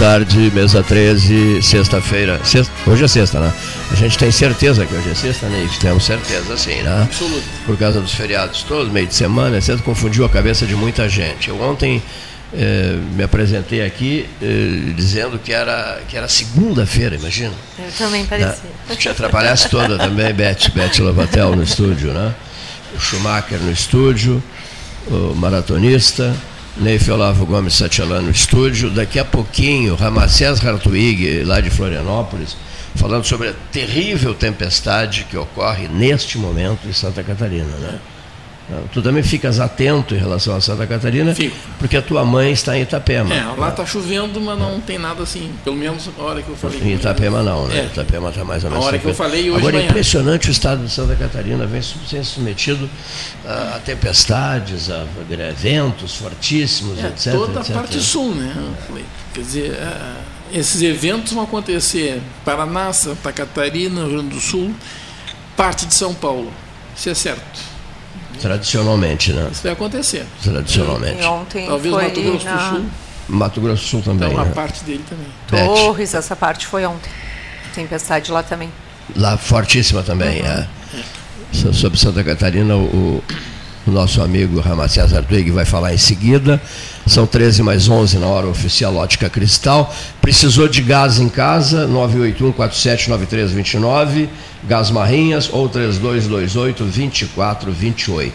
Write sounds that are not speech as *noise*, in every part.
Tarde, mesa 13, sexta-feira. Sexta, hoje é sexta, né? A gente tem certeza que hoje é sexta, né? Temos certeza, sim, né? Absoluto. Por causa dos feriados todos, meio de semana, etc. Confundiu a cabeça de muita gente. Eu ontem eh, me apresentei aqui eh, dizendo que era, que era segunda-feira, imagina. Eu também parecia. Né? Te atrapalhasse toda também, Beth, Beth Lovatel no estúdio, né? O Schumacher no estúdio, o maratonista. Neif Olavo Gomes Satialano no estúdio. Daqui a pouquinho, Ramacés Hartwig, lá de Florianópolis, falando sobre a terrível tempestade que ocorre neste momento em Santa Catarina. Né? Tu também ficas atento em relação a Santa Catarina, Fico. porque a tua mãe está em Itapema. É, lá está chovendo, mas não tem nada assim, pelo menos a hora que eu falei. Em Itapema não, né? É. Itapema está mais ou menos. A hora que eu falei hoje Agora é impressionante o estado de Santa Catarina, vem sendo submetido a, a tempestades, a, eventos fortíssimos, é, etc. Toda etc. a parte sul, né? Quer dizer, esses eventos vão acontecer Paraná, Santa Catarina, Rio Grande do Sul, parte de São Paulo. Isso é certo. Tradicionalmente, né? Isso vai acontecer. Tradicionalmente. E ontem Talvez foi Mato Grosso na... do Sul. Mato Grosso do Sul também. Então, uma né? parte dele também. Torres, essa parte foi ontem. Tempestade lá também. Lá fortíssima também. Uhum. É. So- Sobre Santa Catarina, o, o nosso amigo Ramacés Artuig vai falar em seguida. São 13 mais 11 na hora oficial Ótica Cristal. Precisou de gás em casa? 981-479329. Gás Marrinhas ou 3228-2428.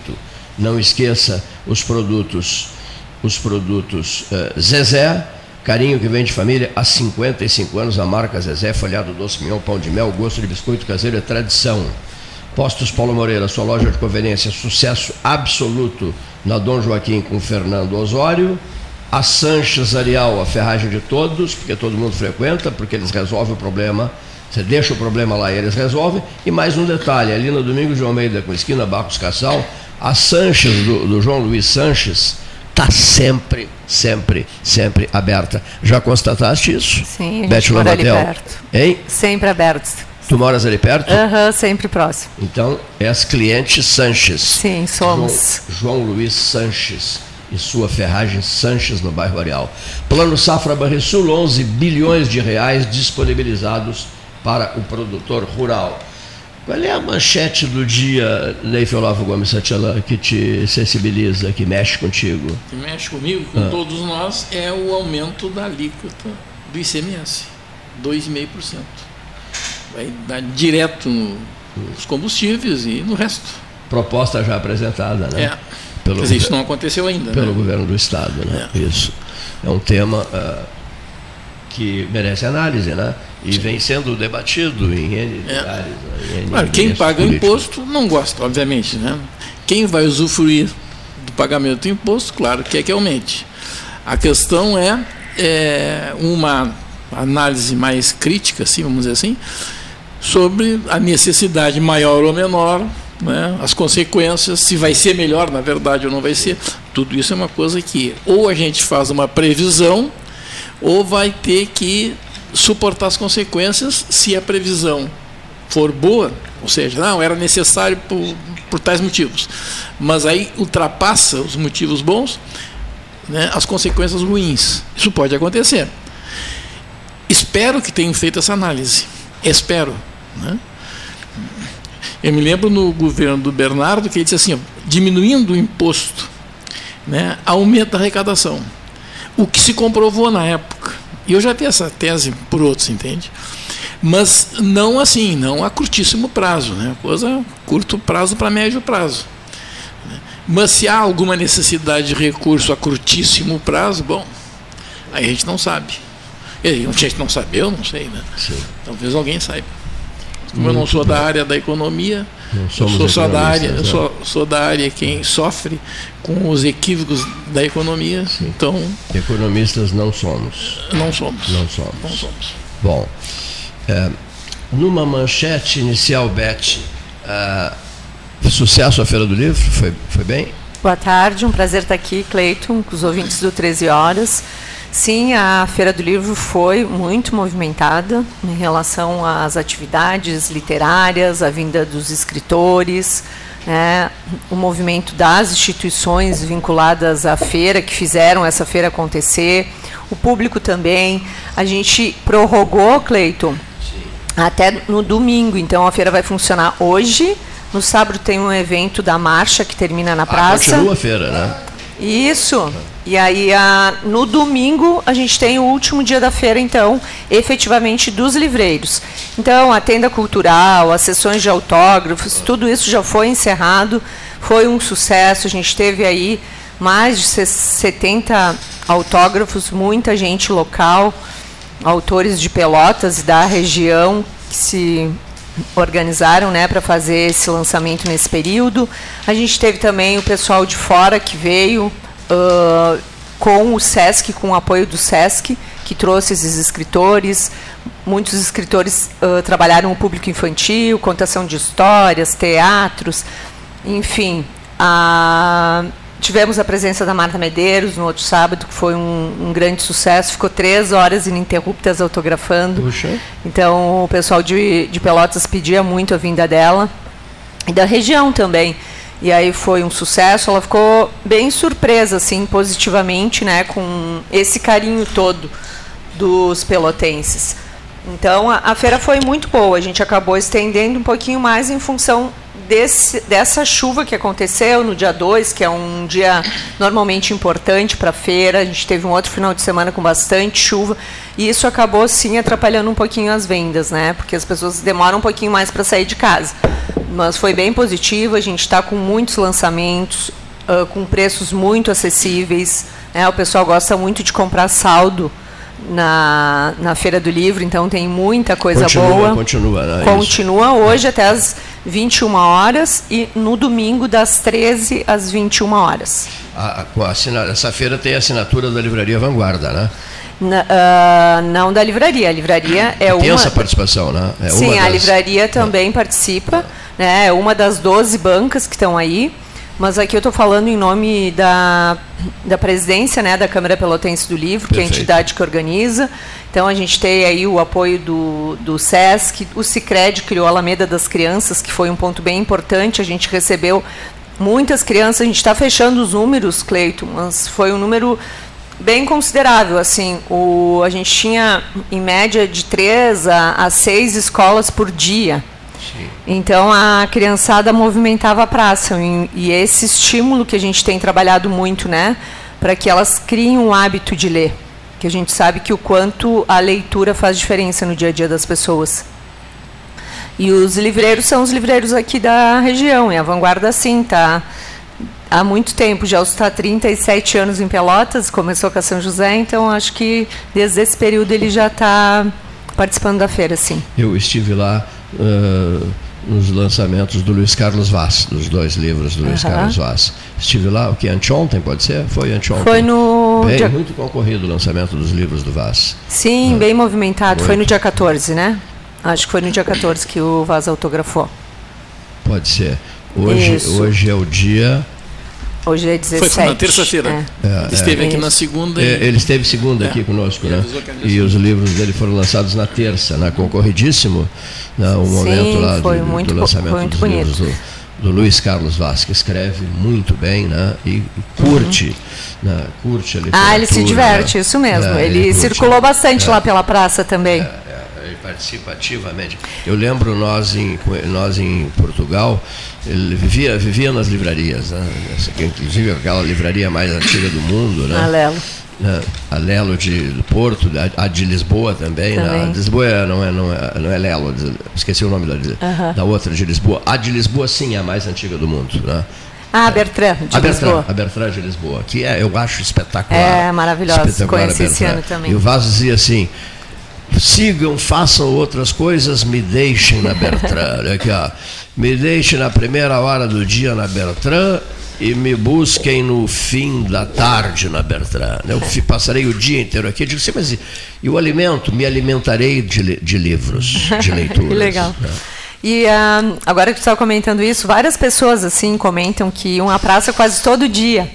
Não esqueça os produtos, os produtos eh, Zezé, carinho que vem de família há 55 anos, a marca Zezé, folhado doce, mignon, pão de mel, gosto de biscoito caseiro é tradição. Postos Paulo Moreira, sua loja de conveniência, sucesso absoluto na Dom Joaquim com Fernando Osório. A Sanches Arial, a ferragem de todos, porque todo mundo frequenta, porque eles resolvem o problema. Você deixa o problema lá e eles resolvem. E mais um detalhe, ali no Domingos de Almeida, com esquina Barcos Cassal, a Sanches, do, do João Luiz Sanches, está sempre, sempre, sempre aberta. Já constataste isso? Sim, a gente Beth ali perto. Hein? Sempre abertos. Tu moras ali perto? Aham, sempre próximo. Então, és cliente Sanches. Sim, somos. João, João Luiz Sanches e sua ferragem Sanches no bairro Areal. Plano Safra Banrisul, 11 bilhões de reais disponibilizados para o produtor rural. Qual é a manchete do dia, Leif Olavo Gomes Satialã, que te sensibiliza, que mexe contigo? que mexe comigo, com todos nós, é o aumento da alíquota do ICMS, 2,5%. Vai dar direto no- nos combustíveis e no resto. Proposta já apresentada, né? É. Pelo Quer dizer, isso não aconteceu ainda. pelo né? governo do Estado, né? Isso. É um tema ah, que merece análise, né? E vem sendo debatido em N É. lugares. né? Em N Claro, quem paga imposto não gosta, obviamente. Né? Quem vai usufruir do pagamento do imposto, claro, quer que aumente. A questão é, é uma análise mais crítica, assim, vamos dizer assim, sobre a necessidade maior ou menor, né? as consequências, se vai ser melhor, na verdade, ou não vai ser. Tudo isso é uma coisa que ou a gente faz uma previsão, ou vai ter que suportar as consequências se a previsão for boa, ou seja, não, era necessário por, por tais motivos, mas aí ultrapassa os motivos bons, né, as consequências ruins. Isso pode acontecer. Espero que tenham feito essa análise. Espero. Né? Eu me lembro no governo do Bernardo que ele disse assim: ó, diminuindo o imposto, né, aumenta a arrecadação. O que se comprovou na época. E eu já vi essa tese por outros, entende? Mas não assim, não a curtíssimo prazo, né? coisa curto prazo para médio prazo. Mas se há alguma necessidade de recurso a curtíssimo prazo, bom, aí a gente não sabe. A gente não sabe, eu não sei, né? Sim. Talvez alguém saiba. Como eu não sou da área da economia, eu sou só da área, eu sou, sou, da área quem sofre com os equívocos da economia. Sim. Então, economistas não somos. Não somos. Não somos. Não somos. Bom, é, numa manchete inicial, Beth, uh, sucesso a Feira do Livro, foi, foi bem? Boa tarde, um prazer estar aqui, Cleiton, com os ouvintes do 13 Horas. Sim, a Feira do Livro foi muito movimentada em relação às atividades literárias, a vinda dos escritores, né, o movimento das instituições vinculadas à feira, que fizeram essa feira acontecer, o público também. A gente prorrogou, Cleiton, até no domingo, então a feira vai funcionar hoje. No sábado tem um evento da marcha que termina na praça. Ah, continua a feira, né? Isso. E aí, a, no domingo, a gente tem o último dia da feira, então, efetivamente, dos livreiros. Então, a tenda cultural, as sessões de autógrafos, tudo isso já foi encerrado, foi um sucesso. A gente teve aí mais de 70 autógrafos, muita gente local, autores de Pelotas e da região que se organizaram né, para fazer esse lançamento nesse período. A gente teve também o pessoal de fora que veio uh, com o SESC, com o apoio do SESC, que trouxe esses escritores. Muitos escritores uh, trabalharam o público infantil, contação de histórias, teatros, enfim. A Tivemos a presença da Marta Medeiros no outro sábado, que foi um, um grande sucesso. Ficou três horas ininterruptas autografando. Puxa. Então, o pessoal de, de Pelotas pedia muito a vinda dela. E da região também. E aí foi um sucesso. Ela ficou bem surpresa, assim, positivamente, né, com esse carinho todo dos pelotenses. Então, a, a feira foi muito boa. A gente acabou estendendo um pouquinho mais em função desse, dessa chuva que aconteceu no dia 2, que é um dia normalmente importante para a feira, a gente teve um outro final de semana com bastante chuva, e isso acabou sim atrapalhando um pouquinho as vendas, né? Porque as pessoas demoram um pouquinho mais para sair de casa. Mas foi bem positivo, a gente está com muitos lançamentos, uh, com preços muito acessíveis. Né? O pessoal gosta muito de comprar saldo na, na Feira do Livro, então tem muita coisa continua, boa. Continua, né? Continua hoje até as 21 horas e no domingo das 13 às 21 horas. A, a, essa feira tem a assinatura da Livraria Vanguarda, né? Na, uh, não da livraria. A livraria é tem uma. Tem essa participação, né? É Sim, a livraria também participa. Né? É uma das 12 bancas que estão aí. Mas aqui eu estou falando em nome da, da presidência né, da Câmara Pelotense do Livro, Perfeito. que é a entidade que organiza. Então a gente tem aí o apoio do, do SESC, o Cicred criou a Alameda das Crianças, que foi um ponto bem importante. A gente recebeu muitas crianças, a gente está fechando os números, Cleito, mas foi um número bem considerável. Assim, o, a gente tinha em média de três a, a seis escolas por dia. Então a criançada movimentava a praça e, e esse estímulo que a gente tem trabalhado muito, né, para que elas criem um hábito de ler, que a gente sabe que o quanto a leitura faz diferença no dia a dia das pessoas. E os livreiros são os livreiros aqui da região, e a Vanguarda sim, tá há muito tempo, já está 37 anos em Pelotas, começou com a São José, então acho que desde esse período ele já está participando da feira, sim. Eu estive lá uh, nos lançamentos do Luiz Carlos Vaz, dos dois livros do Luiz Carlos Vaz. Estive lá, o que, anteontem, pode ser? Foi anteontem. Foi no... Bem, dia... muito concorrido o lançamento dos livros do Vaz. Sim, ah. bem movimentado. Muito. Foi no dia 14, né? Acho que foi no dia 14 que o Vaz autografou. Pode ser. Hoje, hoje é o dia Hoje é 17. Foi na terça-feira. É. É, esteve é. aqui na segunda. E... Ele esteve segunda aqui conosco, né? E os livros dele foram lançados na terça, né? concorridíssimo. Né? O momento Sim, lá foi do, muito, do lançamento foi muito dos bonito. livros do, do Luiz Carlos Vaz, que escreve muito bem né? e, curte. Uhum. Né? curte a Ah, ele se diverte, né? isso mesmo. É, ele, ele circulou bastante lá pela praça também participa ativamente. Eu lembro nós em, nós em Portugal, ele vivia, vivia nas livrarias, né? inclusive aquela livraria mais antiga do mundo. Né? Alelo. Né? A Lelo de do Porto, a de Lisboa também. Né? também. Né? A de Lisboa é, não é, não é, não é Lelo, esqueci o nome da, da outra de Lisboa. A de Lisboa, sim, é a mais antiga do mundo. Né? Ah, a Bertrand, de a Bertrand, Lisboa. A Bertrand de Lisboa, que é, eu acho espetacular. É, maravilhosa, conheci esse ano também. E o Vaz dizia assim, sigam, façam outras coisas, me deixem na Bertrand. Aqui, ó. Me deixem na primeira hora do dia na Bertrand e me busquem no fim da tarde na Bertrand. Eu passarei o dia inteiro aqui. Eu digo, mas e, e o alimento? Me alimentarei de, de livros, de *laughs* leituras. que legal. Né? E agora que você estava comentando isso, várias pessoas assim comentam que iam à praça quase todo dia.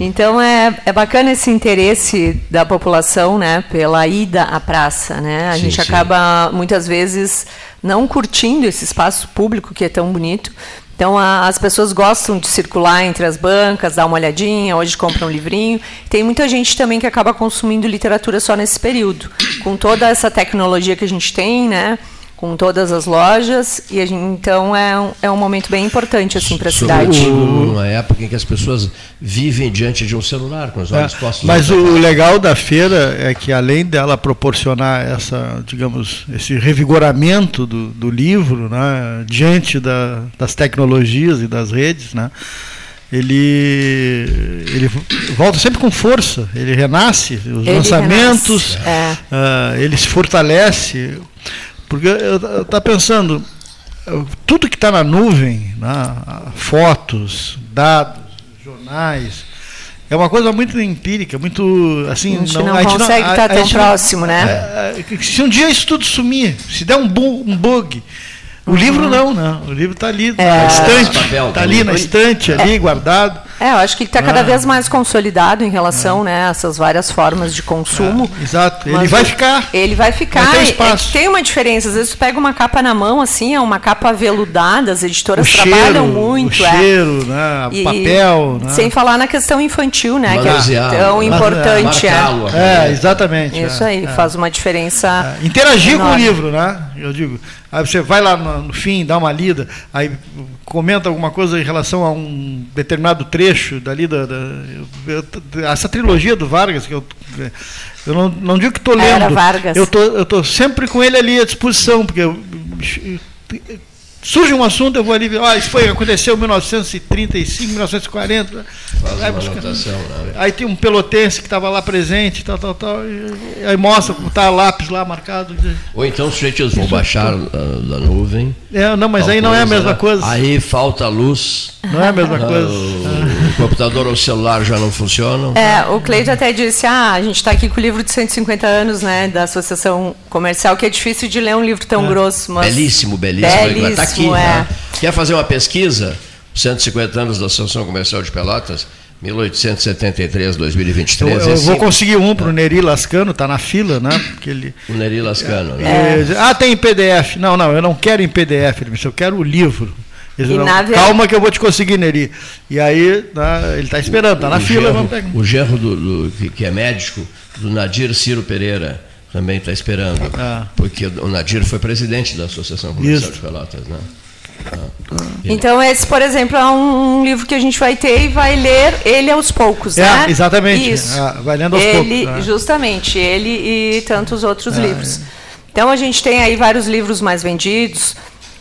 Então é, é bacana esse interesse da população, né, pela ida à praça, né? A sim, gente sim. acaba muitas vezes não curtindo esse espaço público que é tão bonito. Então a, as pessoas gostam de circular entre as bancas, dar uma olhadinha, hoje compram um livrinho. Tem muita gente também que acaba consumindo literatura só nesse período, com toda essa tecnologia que a gente tem, né? Com todas as lojas e gente, então é um, é um momento bem importante assim para a cidade. Uma época em que as pessoas vivem diante de um celular com os olhos é, postos. Mas o legal da feira é que além dela proporcionar essa, digamos, esse revigoramento do, do livro, né, diante da, das tecnologias e das redes, né, ele, ele volta sempre com força, ele renasce, os ele lançamentos, renasce. É. Uh, ele se fortalece. Porque eu estava pensando, tudo que está na nuvem, né, fotos, dados, jornais, é uma coisa muito empírica, muito assim. A gente não, não a consegue não, estar tão próximo, né? É, é, se um dia isso tudo sumir, se der um, bu, um bug, o uhum. livro não, não. O livro está ali é. na estante. Está ali na estante, ali, guardado. É, eu acho que ele está cada ah. vez mais consolidado em relação é. né, a essas várias formas de consumo. É, exato, ele vai ficar. Ele vai ficar. Vai espaço. tem uma diferença, às vezes tu pega uma capa na mão, assim, é uma capa veludada, as editoras o trabalham cheiro, muito. O é. cheiro, né, e, papel. Né? Sem falar na questão infantil, né, que é tão importante. É, é, exatamente. Isso aí, faz uma diferença. Interagir enorme. com o livro, né? Eu digo, Aí você vai lá no, no, fim, dá uma lida, aí comenta alguma coisa em relação a um determinado trecho dali da, da eu, essa trilogia do Vargas que eu eu não, não digo que estou lendo, eu tô eu tô sempre com ele ali à disposição porque eu, surge um assunto, eu vou ali ver, ah, isso foi, aconteceu em 1935, 1940. Faz aí, uma anotação, né? aí tem um pelotense que estava lá presente, tal, tal, tal, e, aí mostra como está lápis lá marcado. Ou então os sujeitos vão baixar uh, da nuvem. É, não, mas aí não é a mesma coisa. Aí falta luz. Não é a mesma ah, coisa. O, o, computador ou o celular já não funcionam. É, o Cleide até disse, ah, a gente está aqui com o livro de 150 anos, né, da Associação Comercial, que é difícil de ler um livro tão é. grosso. Mas... Belíssimo, belíssimo. belíssimo aqui. É. Né? Quer fazer uma pesquisa? 150 anos da Associação Comercial de Pelotas? 1873, 2023. Eu, eu vou conseguir um para o Neri Lascano, está na fila, né? Porque ele, o Neri Lascano, né? É, ah, tem em PDF. Não, não, eu não quero em PDF, eu quero o livro. Não, calma que eu vou te conseguir, Neri. E aí, né, ele está esperando, está na fila. Gerro, o gerro do, do, que é médico, do Nadir Ciro Pereira, também está esperando. Ah. Porque o Nadir foi presidente da Associação Comercial Isso. de Pelotas, né? Então, esse, por exemplo, é um, livro que a gente vai ter e vai ler ele aos poucos, é, né? Exatamente. Isso. É, vai lendo aos ele, poucos. É. Justamente, ele e tantos outros é, livros. Então, a gente tem aí vários livros mais vendidos.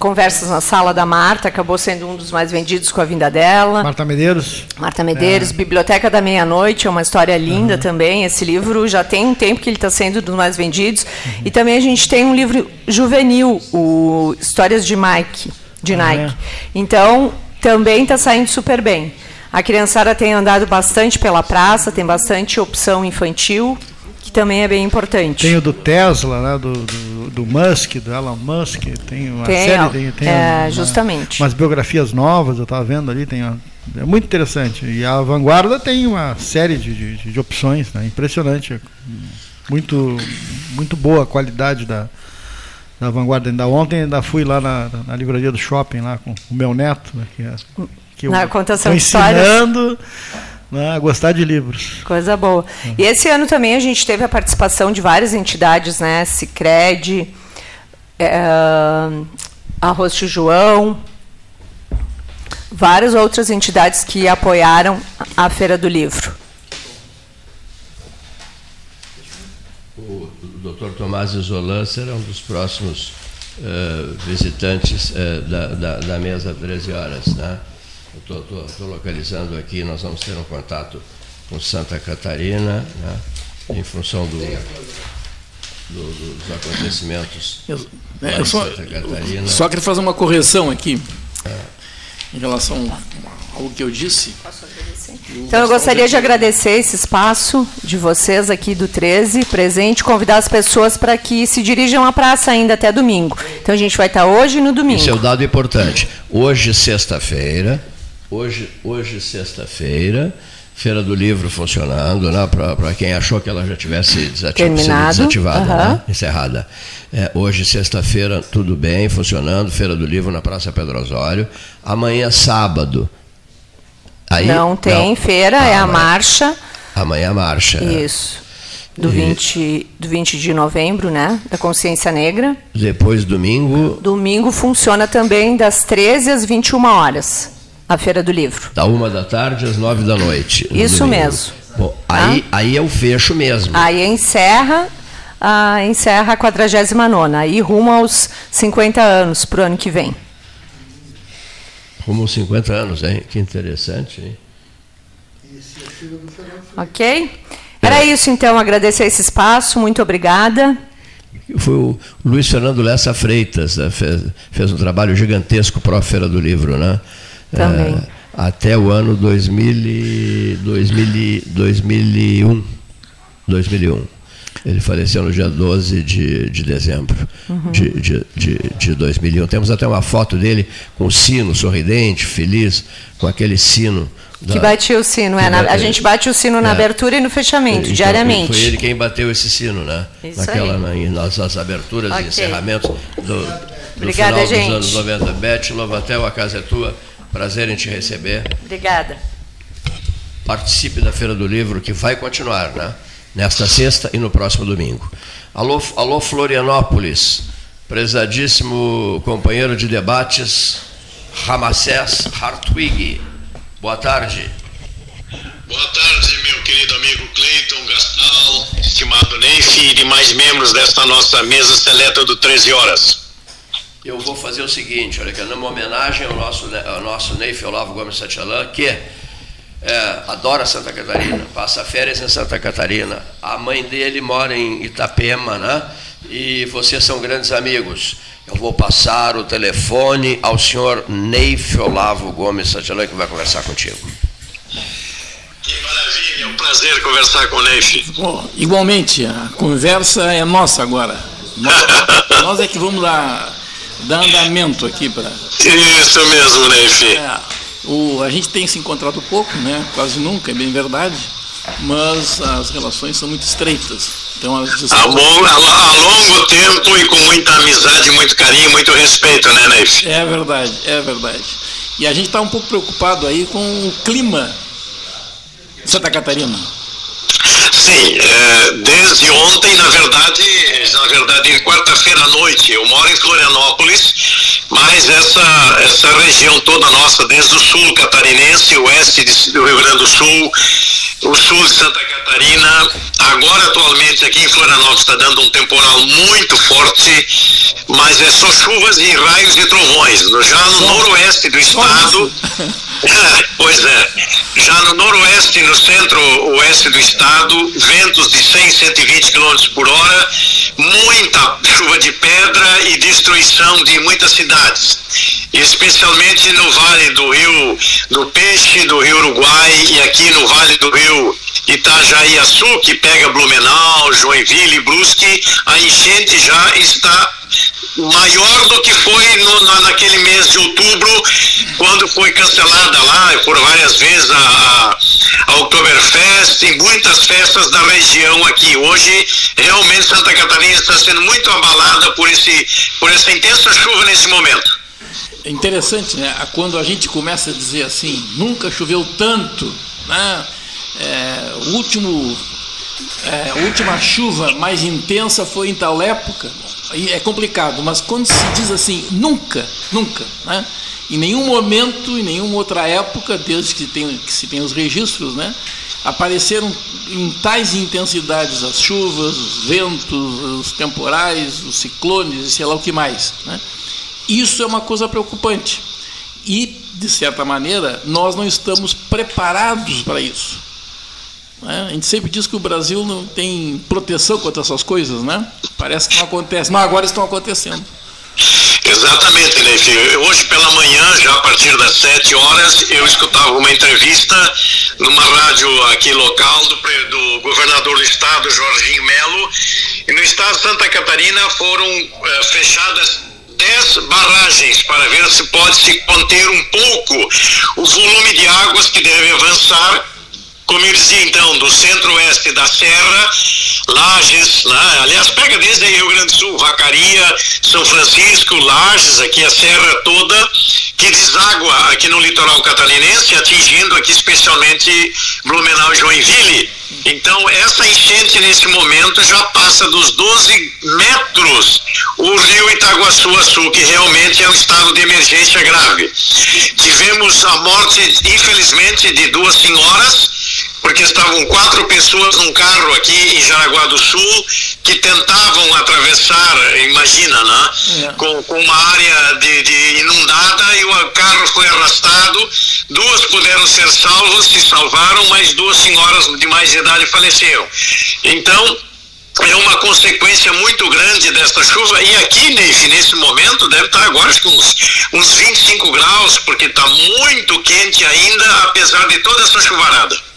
Conversas na Sala da Marta, acabou sendo um dos mais vendidos com a vinda dela. Marta Medeiros. Marta Medeiros. É. Biblioteca da Meia-Noite, é uma história linda uhum. também. Esse livro já tem um tempo que ele está sendo dos mais vendidos. Uhum. E também a gente tem um livro juvenil, o Histórias de Mike de Nike. É. Então, também está saindo super bem. A criançada tem andado bastante pela praça, tem bastante opção infantil, também é bem importante. Tem o do Tesla, né, do, do, do Musk, do Elon Musk, tem uma tem, série, tem, tem é, uma, justamente. umas biografias novas, eu estava vendo ali, tem É muito interessante. E a Vanguarda tem uma série de, de, de opções, né? impressionante. Muito, muito boa a qualidade da, da Vanguarda. Ainda ontem ainda fui lá na, na livraria do shopping lá com o meu neto, né? que, é, que na contação de ensinando né, gostar de livros. Coisa boa. Uhum. E esse ano também a gente teve a participação de várias entidades, né? Cicred, é, Arroz João, várias outras entidades que apoiaram a Feira do Livro. O Dr. Tomás Isolan será um dos próximos uh, visitantes uh, da, da, da, mesa 13 horas. Né? Estou localizando aqui, nós vamos ter um contato com Santa Catarina, né? em função do, do, dos acontecimentos eu, é, eu só, Santa Catarina. Só queria fazer uma correção aqui. É em relação ao que eu disse. Então, eu gostaria de agradecer esse espaço de vocês aqui do 13, presente, convidar as pessoas para que se dirijam à praça ainda até domingo. Então, a gente vai estar hoje e no domingo. Esse é o dado importante. Hoje, sexta-feira, hoje, hoje sexta-feira, Feira do Livro funcionando, né, para quem achou que ela já tivesse desativada, desativada uhum. né, encerrada. É, hoje, sexta-feira, tudo bem, funcionando, Feira do Livro na Praça Pedro Osório. Amanhã, sábado. Aí, não tem não. feira, ah, é a marcha. Amanhã a marcha. É. Isso. Do, e... 20, do 20 de novembro, né? Da Consciência Negra. Depois, domingo. Domingo funciona também das 13 às 21 horas. A Feira do Livro. Da uma da tarde às nove da noite. Isso mesmo. Bom, aí, tá? aí é o fecho mesmo. Aí encerra ah, encerra a 49 aí rumo aos 50 anos para o ano que vem. Rumo aos 50 anos, hein? Que interessante, hein? Ok? Era é. isso então, agradecer esse espaço, muito obrigada. Foi o Luiz Fernando Lessa Freitas, né? fez, fez, um trabalho gigantesco para a Feira do Livro, né? Também. É, até o ano 2000, 2000, 2001. 2001. Ele faleceu no dia 12 de, de dezembro uhum. de, de, de, de 2001. Temos até uma foto dele com o sino, sorridente, feliz, com aquele sino. Da, que batia o sino, é, na, a gente bate o sino na é, abertura e no fechamento, então, diariamente. Foi ele quem bateu esse sino, né? Isso Naquela, na, nas, nas aberturas okay. e encerramentos do, do Obrigada, final gente. dos anos 90. Beth Lovatel, a casa é tua. Prazer em te receber. Obrigada. Participe da Feira do Livro, que vai continuar, né? nesta sexta e no próximo domingo. Alô, alô Florianópolis, prezadíssimo companheiro de debates, Ramacés Hartwig. Boa tarde. Boa tarde, meu querido amigo Cleiton Gastal, estimado Neif e demais membros desta nossa mesa seleta do 13 Horas. Eu vou fazer o seguinte, olha, que é uma homenagem ao nosso, ao nosso Neif Olavo Gomes Satialã, que é, adora Santa Catarina, passa férias em Santa Catarina. A mãe dele mora em Itapema, né? E vocês são grandes amigos. Eu vou passar o telefone ao senhor Neif Olavo Gomes Santilã, que vai conversar contigo. Que maravilha, é um prazer conversar com o Neif. Bom, igualmente, a conversa é nossa agora. Nós, nós é que vamos dar, dar andamento aqui para. Isso mesmo, Neif. É. O, a gente tem se encontrado pouco, né? quase nunca, é bem verdade, mas as relações são muito estreitas. Então, as a, bom, a, a, longo tempo e com muita amizade, muito carinho, muito respeito, né, Neif? É verdade, é verdade. E a gente está um pouco preocupado aí com o clima de Santa Catarina. Sim, é, desde ontem, na verdade, na verdade, quarta-feira à noite, eu moro em Florianópolis, mas essa, essa região toda nossa, desde o sul catarinense, oeste do Rio Grande do Sul, o sul de Santa Catarina, agora atualmente aqui em Florianópolis está dando um temporal muito forte, mas é só chuvas e raios e trovões. Já no noroeste do estado. *laughs* *laughs* pois é. Já no noroeste, no centro-oeste do estado, ventos de 100, 120 km por hora, muita *laughs* chuva de pedra e destruição de muitas cidades, especialmente no vale do Rio do Peixe, do Rio Uruguai e aqui no vale do Rio Itajaiaçu, que pega Blumenau, Joinville, Brusque, a enchente já está maior do que foi no, na, naquele mês de outubro, quando foi cancelada lá por várias vezes a, a Oktoberfest e muitas festas da região aqui. Hoje, realmente, Santa Catarina está sendo muito abalada por, esse, por essa intensa chuva nesse momento. É interessante, né? Quando a gente começa a dizer assim, nunca choveu tanto, né? É, último, é, última chuva mais intensa foi em tal época é complicado, mas quando se diz assim, nunca, nunca, né? em nenhum momento, em nenhuma outra época, desde que, tem, que se tem os registros, né? apareceram em tais intensidades as chuvas, os ventos, os temporais, os ciclones e sei lá o que mais. Né? Isso é uma coisa preocupante. E, de certa maneira, nós não estamos preparados para isso. Né? A gente sempre diz que o Brasil não tem proteção contra essas coisas, né? Parece que não acontece, mas agora estão acontecendo. Exatamente, Leif. Hoje pela manhã, já a partir das 7 horas, eu escutava uma entrevista numa rádio aqui local do, do governador do estado, Jorginho Melo, e no estado de Santa Catarina foram eh, fechadas 10 barragens para ver se pode se conter um pouco o volume de águas que deve avançar como eu dizia então, do centro-oeste da Serra, Lages, né? aliás, pega desde aí Rio Grande do Sul, Vacaria, São Francisco, Lages, aqui a Serra toda, que deságua aqui no litoral catarinense, atingindo aqui especialmente Blumenau e Joinville. Então, essa enchente nesse momento já passa dos 12 metros o rio Itaguaçu-Açu, que realmente é um estado de emergência grave. Tivemos a morte, infelizmente, de duas senhoras porque estavam quatro pessoas num carro aqui em Jaraguá do Sul que tentavam atravessar, imagina, né? É. Com, com uma área de, de, inundada e o carro foi arrastado. Duas puderam ser salvas, se salvaram, mas duas senhoras de mais idade faleceram. Então, é uma consequência muito grande desta chuva. E aqui, nesse, nesse momento, deve estar agora acho que uns, uns 25 graus, porque está muito quente ainda, apesar de toda essa chuvarada.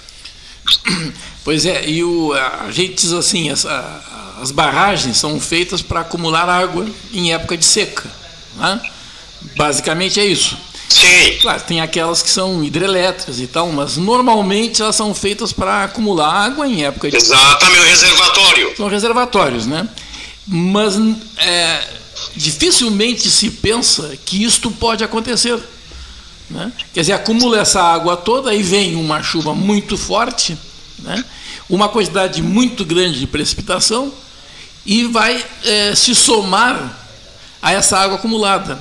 *coughs* Pois é, e o, a gente diz assim, as, a, as barragens são feitas para acumular água em época de seca. Né? Basicamente é isso. Sim. Claro, tem aquelas que são hidrelétricas e tal, mas normalmente elas são feitas para acumular água em época de. Exatamente, o reservatório. São reservatórios, né? Mas é, dificilmente se pensa que isto pode acontecer. Né? Quer dizer, acumula essa água toda, aí vem uma chuva muito forte, né? uma quantidade muito grande de precipitação, e vai é, se somar a essa água acumulada.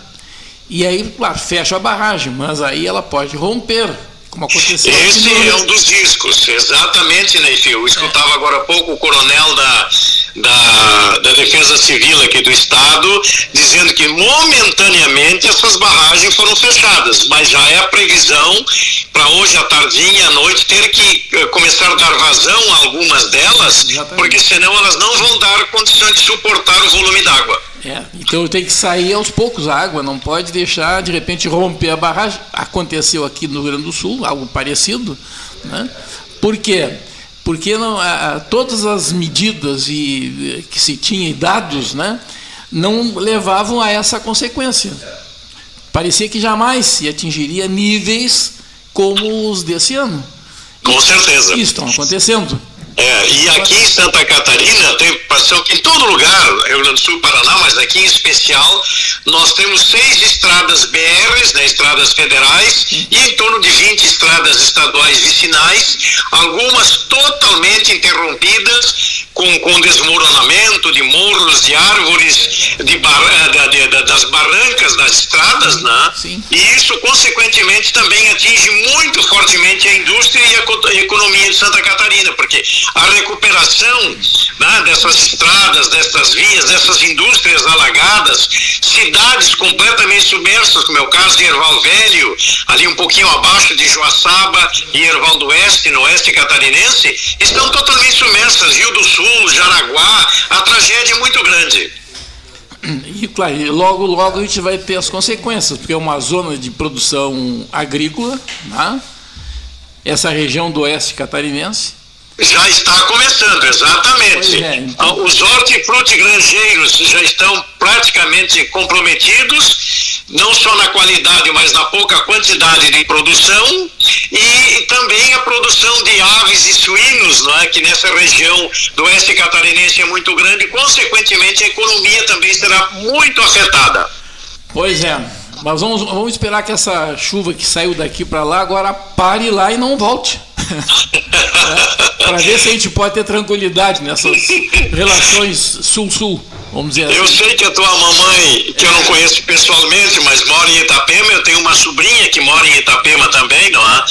E aí, claro, fecha a barragem, mas aí ela pode romper, como aconteceu Esse é um dos riscos, exatamente, Neif. Eu escutava é. agora há pouco o coronel da, da, da Defesa Civil aqui do Estado dizendo que momentaneamente essas barragens foram fechadas, mas já é a previsão para hoje à tardinha, à noite, ter que uh, começar a dar vazão a algumas delas, porque senão elas não vão dar condição de suportar o volume d'água. É, então tem que sair aos poucos a água, não pode deixar de repente romper a barragem. Aconteceu aqui no Rio Grande do Sul, algo parecido. Né? Por quê? Porque não, a, todas as medidas e, que se tinha e dados né, não levavam a essa consequência. Parecia que jamais se atingiria níveis como os desse ano. Com certeza. E estão acontecendo. É, e aqui em Santa Catarina, tem passão que em todo lugar, Rio Grande do Sul, Paraná, mas aqui em especial, nós temos seis estradas BRs, né, estradas federais, e em torno de 20 estradas estaduais vicinais, algumas totalmente interrompidas, com, com desmoronamento de morros, de árvores, de bar, eh, de, de, das barrancas das estradas, né? Sim. E isso, consequentemente, também atinge muito fortemente a indústria e a economia de Santa Catarina, porque a recuperação né, dessas estradas, dessas vias, dessas indústrias alagadas, cidades completamente submersas, como é o caso de Erval Velho, ali um pouquinho abaixo de Joaçaba e Erval do Oeste, no oeste catarinense, estão totalmente submersas. Rio do Sul, Jaraguá, a tragédia é muito grande. E claro, logo, logo a gente vai ter as consequências, porque é uma zona de produção agrícola, né? essa região do oeste catarinense, Já está começando, exatamente. É, então... Os hortifruti granjeiros já estão praticamente comprometidos, não só na qualidade, mas na pouca quantidade de produção, e também a produção de aves e suínos, não é? que nessa região do oeste catarinense é muito grande, consequentemente a economia também será muito afetada. Pois é. Mas vamos, vamos esperar que essa chuva que saiu daqui para lá agora pare lá e não volte. *laughs* para ver se a gente pode ter tranquilidade nessas relações sul-sul. Vamos dizer assim. Eu sei que a tua mamãe, que eu não conheço pessoalmente, mas mora em Itapema, eu tenho sobrinha que mora em Itapema também, não é?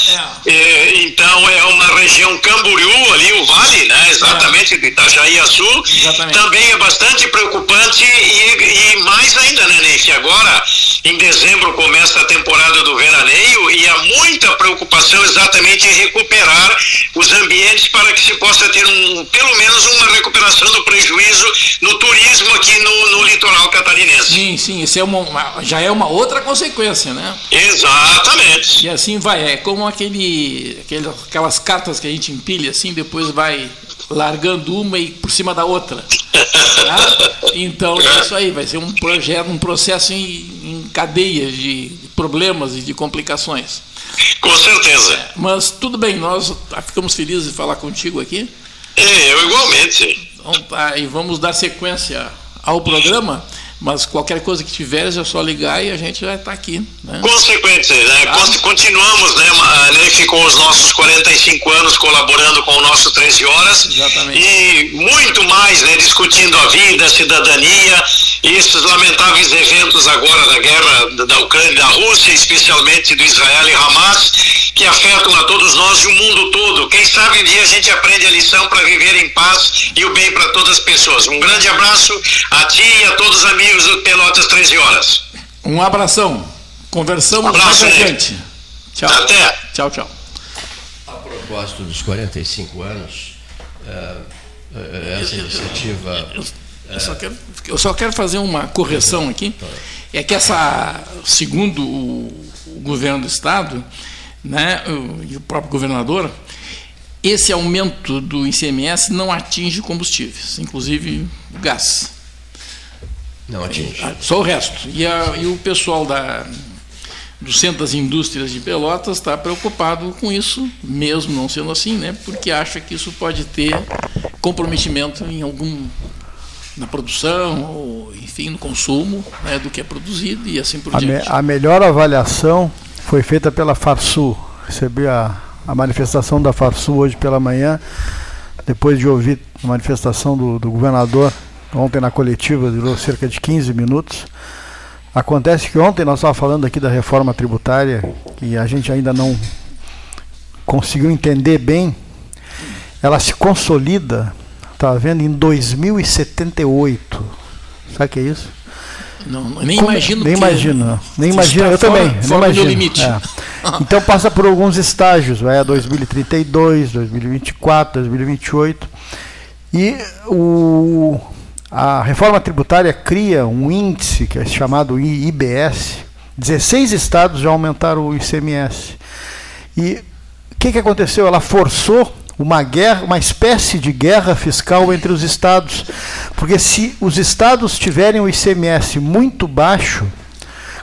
é. então é uma região Camboriú, ali o vale, né? Exatamente, é. de Itajaí a Sul. Exatamente. Também é bastante preocupante e, e mais ainda, né, Ney? Que agora, em dezembro, começa a temporada do veraneio e há muita preocupação exatamente em recuperar os ambientes para que se possa ter um, pelo menos uma recuperação do prejuízo no turismo aqui no, no litoral catarinense. Sim, sim, isso é uma, já é uma outra consequência, né? Exatamente. E assim vai, é como aquele, aquele, aquelas cartas que a gente empilha assim, depois vai largando uma e por cima da outra. Tá? Então é isso aí, vai ser um projeto, um processo em, em cadeia de problemas e de complicações. Com certeza. É, mas tudo bem, nós ficamos felizes de falar contigo aqui. É, eu igualmente. Então tá, e vamos dar sequência ao programa. Mas qualquer coisa que tiveres é só ligar e a gente vai estar aqui. Né? Né? Tá. Continuamos, né, Neif, com os nossos 45 anos colaborando com o nosso 13 Horas. Exatamente. E muito mais, né, discutindo a vida, a cidadania, e esses lamentáveis eventos agora da guerra da Ucrânia e da Rússia, especialmente do Israel e Hamas, que afetam a todos nós e o mundo todo. Quem sabe um dia a gente aprende a lição para viver em paz e o bem para todas as pessoas. Um grande abraço a ti e a todos os amigos amigos do Pelotas 13 horas. Um abração. Conversamos um abraço, mais adiante. Tchau. Até. Tchau, tchau. A propósito dos 45 anos, é, é, essa iniciativa. Eu, eu, só quero, eu só quero fazer uma correção aqui. É que essa, segundo o, o governo do Estado, né, e o próprio governador, esse aumento do ICMS não atinge combustíveis, inclusive o gás. Não atinge. Ah, só o resto. E, a, e o pessoal da, do Centro das Indústrias de Pelotas está preocupado com isso, mesmo não sendo assim, né? porque acha que isso pode ter comprometimento em algum na produção ou enfim no consumo né, do que é produzido e assim por a diante. Me, a melhor avaliação foi feita pela Farsul. Recebi a, a manifestação da Farsul hoje pela manhã, depois de ouvir a manifestação do, do governador Ontem na coletiva durou cerca de 15 minutos. Acontece que ontem nós estávamos falando aqui da reforma tributária e a gente ainda não conseguiu entender bem. Ela se consolida, está vendo, em 2078. Sabe o que é isso? Não, nem Como, imagino. Nem imagino, nem imagino. Eu fora, também. Fora imagino. limite. É. *laughs* Então passa por alguns estágios, vai a 2032, 2024, 2028. E o, a reforma tributária cria um índice que é chamado IBS. 16 estados já aumentaram o ICMS. E o que, que aconteceu? Ela forçou uma guerra, uma espécie de guerra fiscal entre os estados. Porque se os estados tiverem o ICMS muito baixo,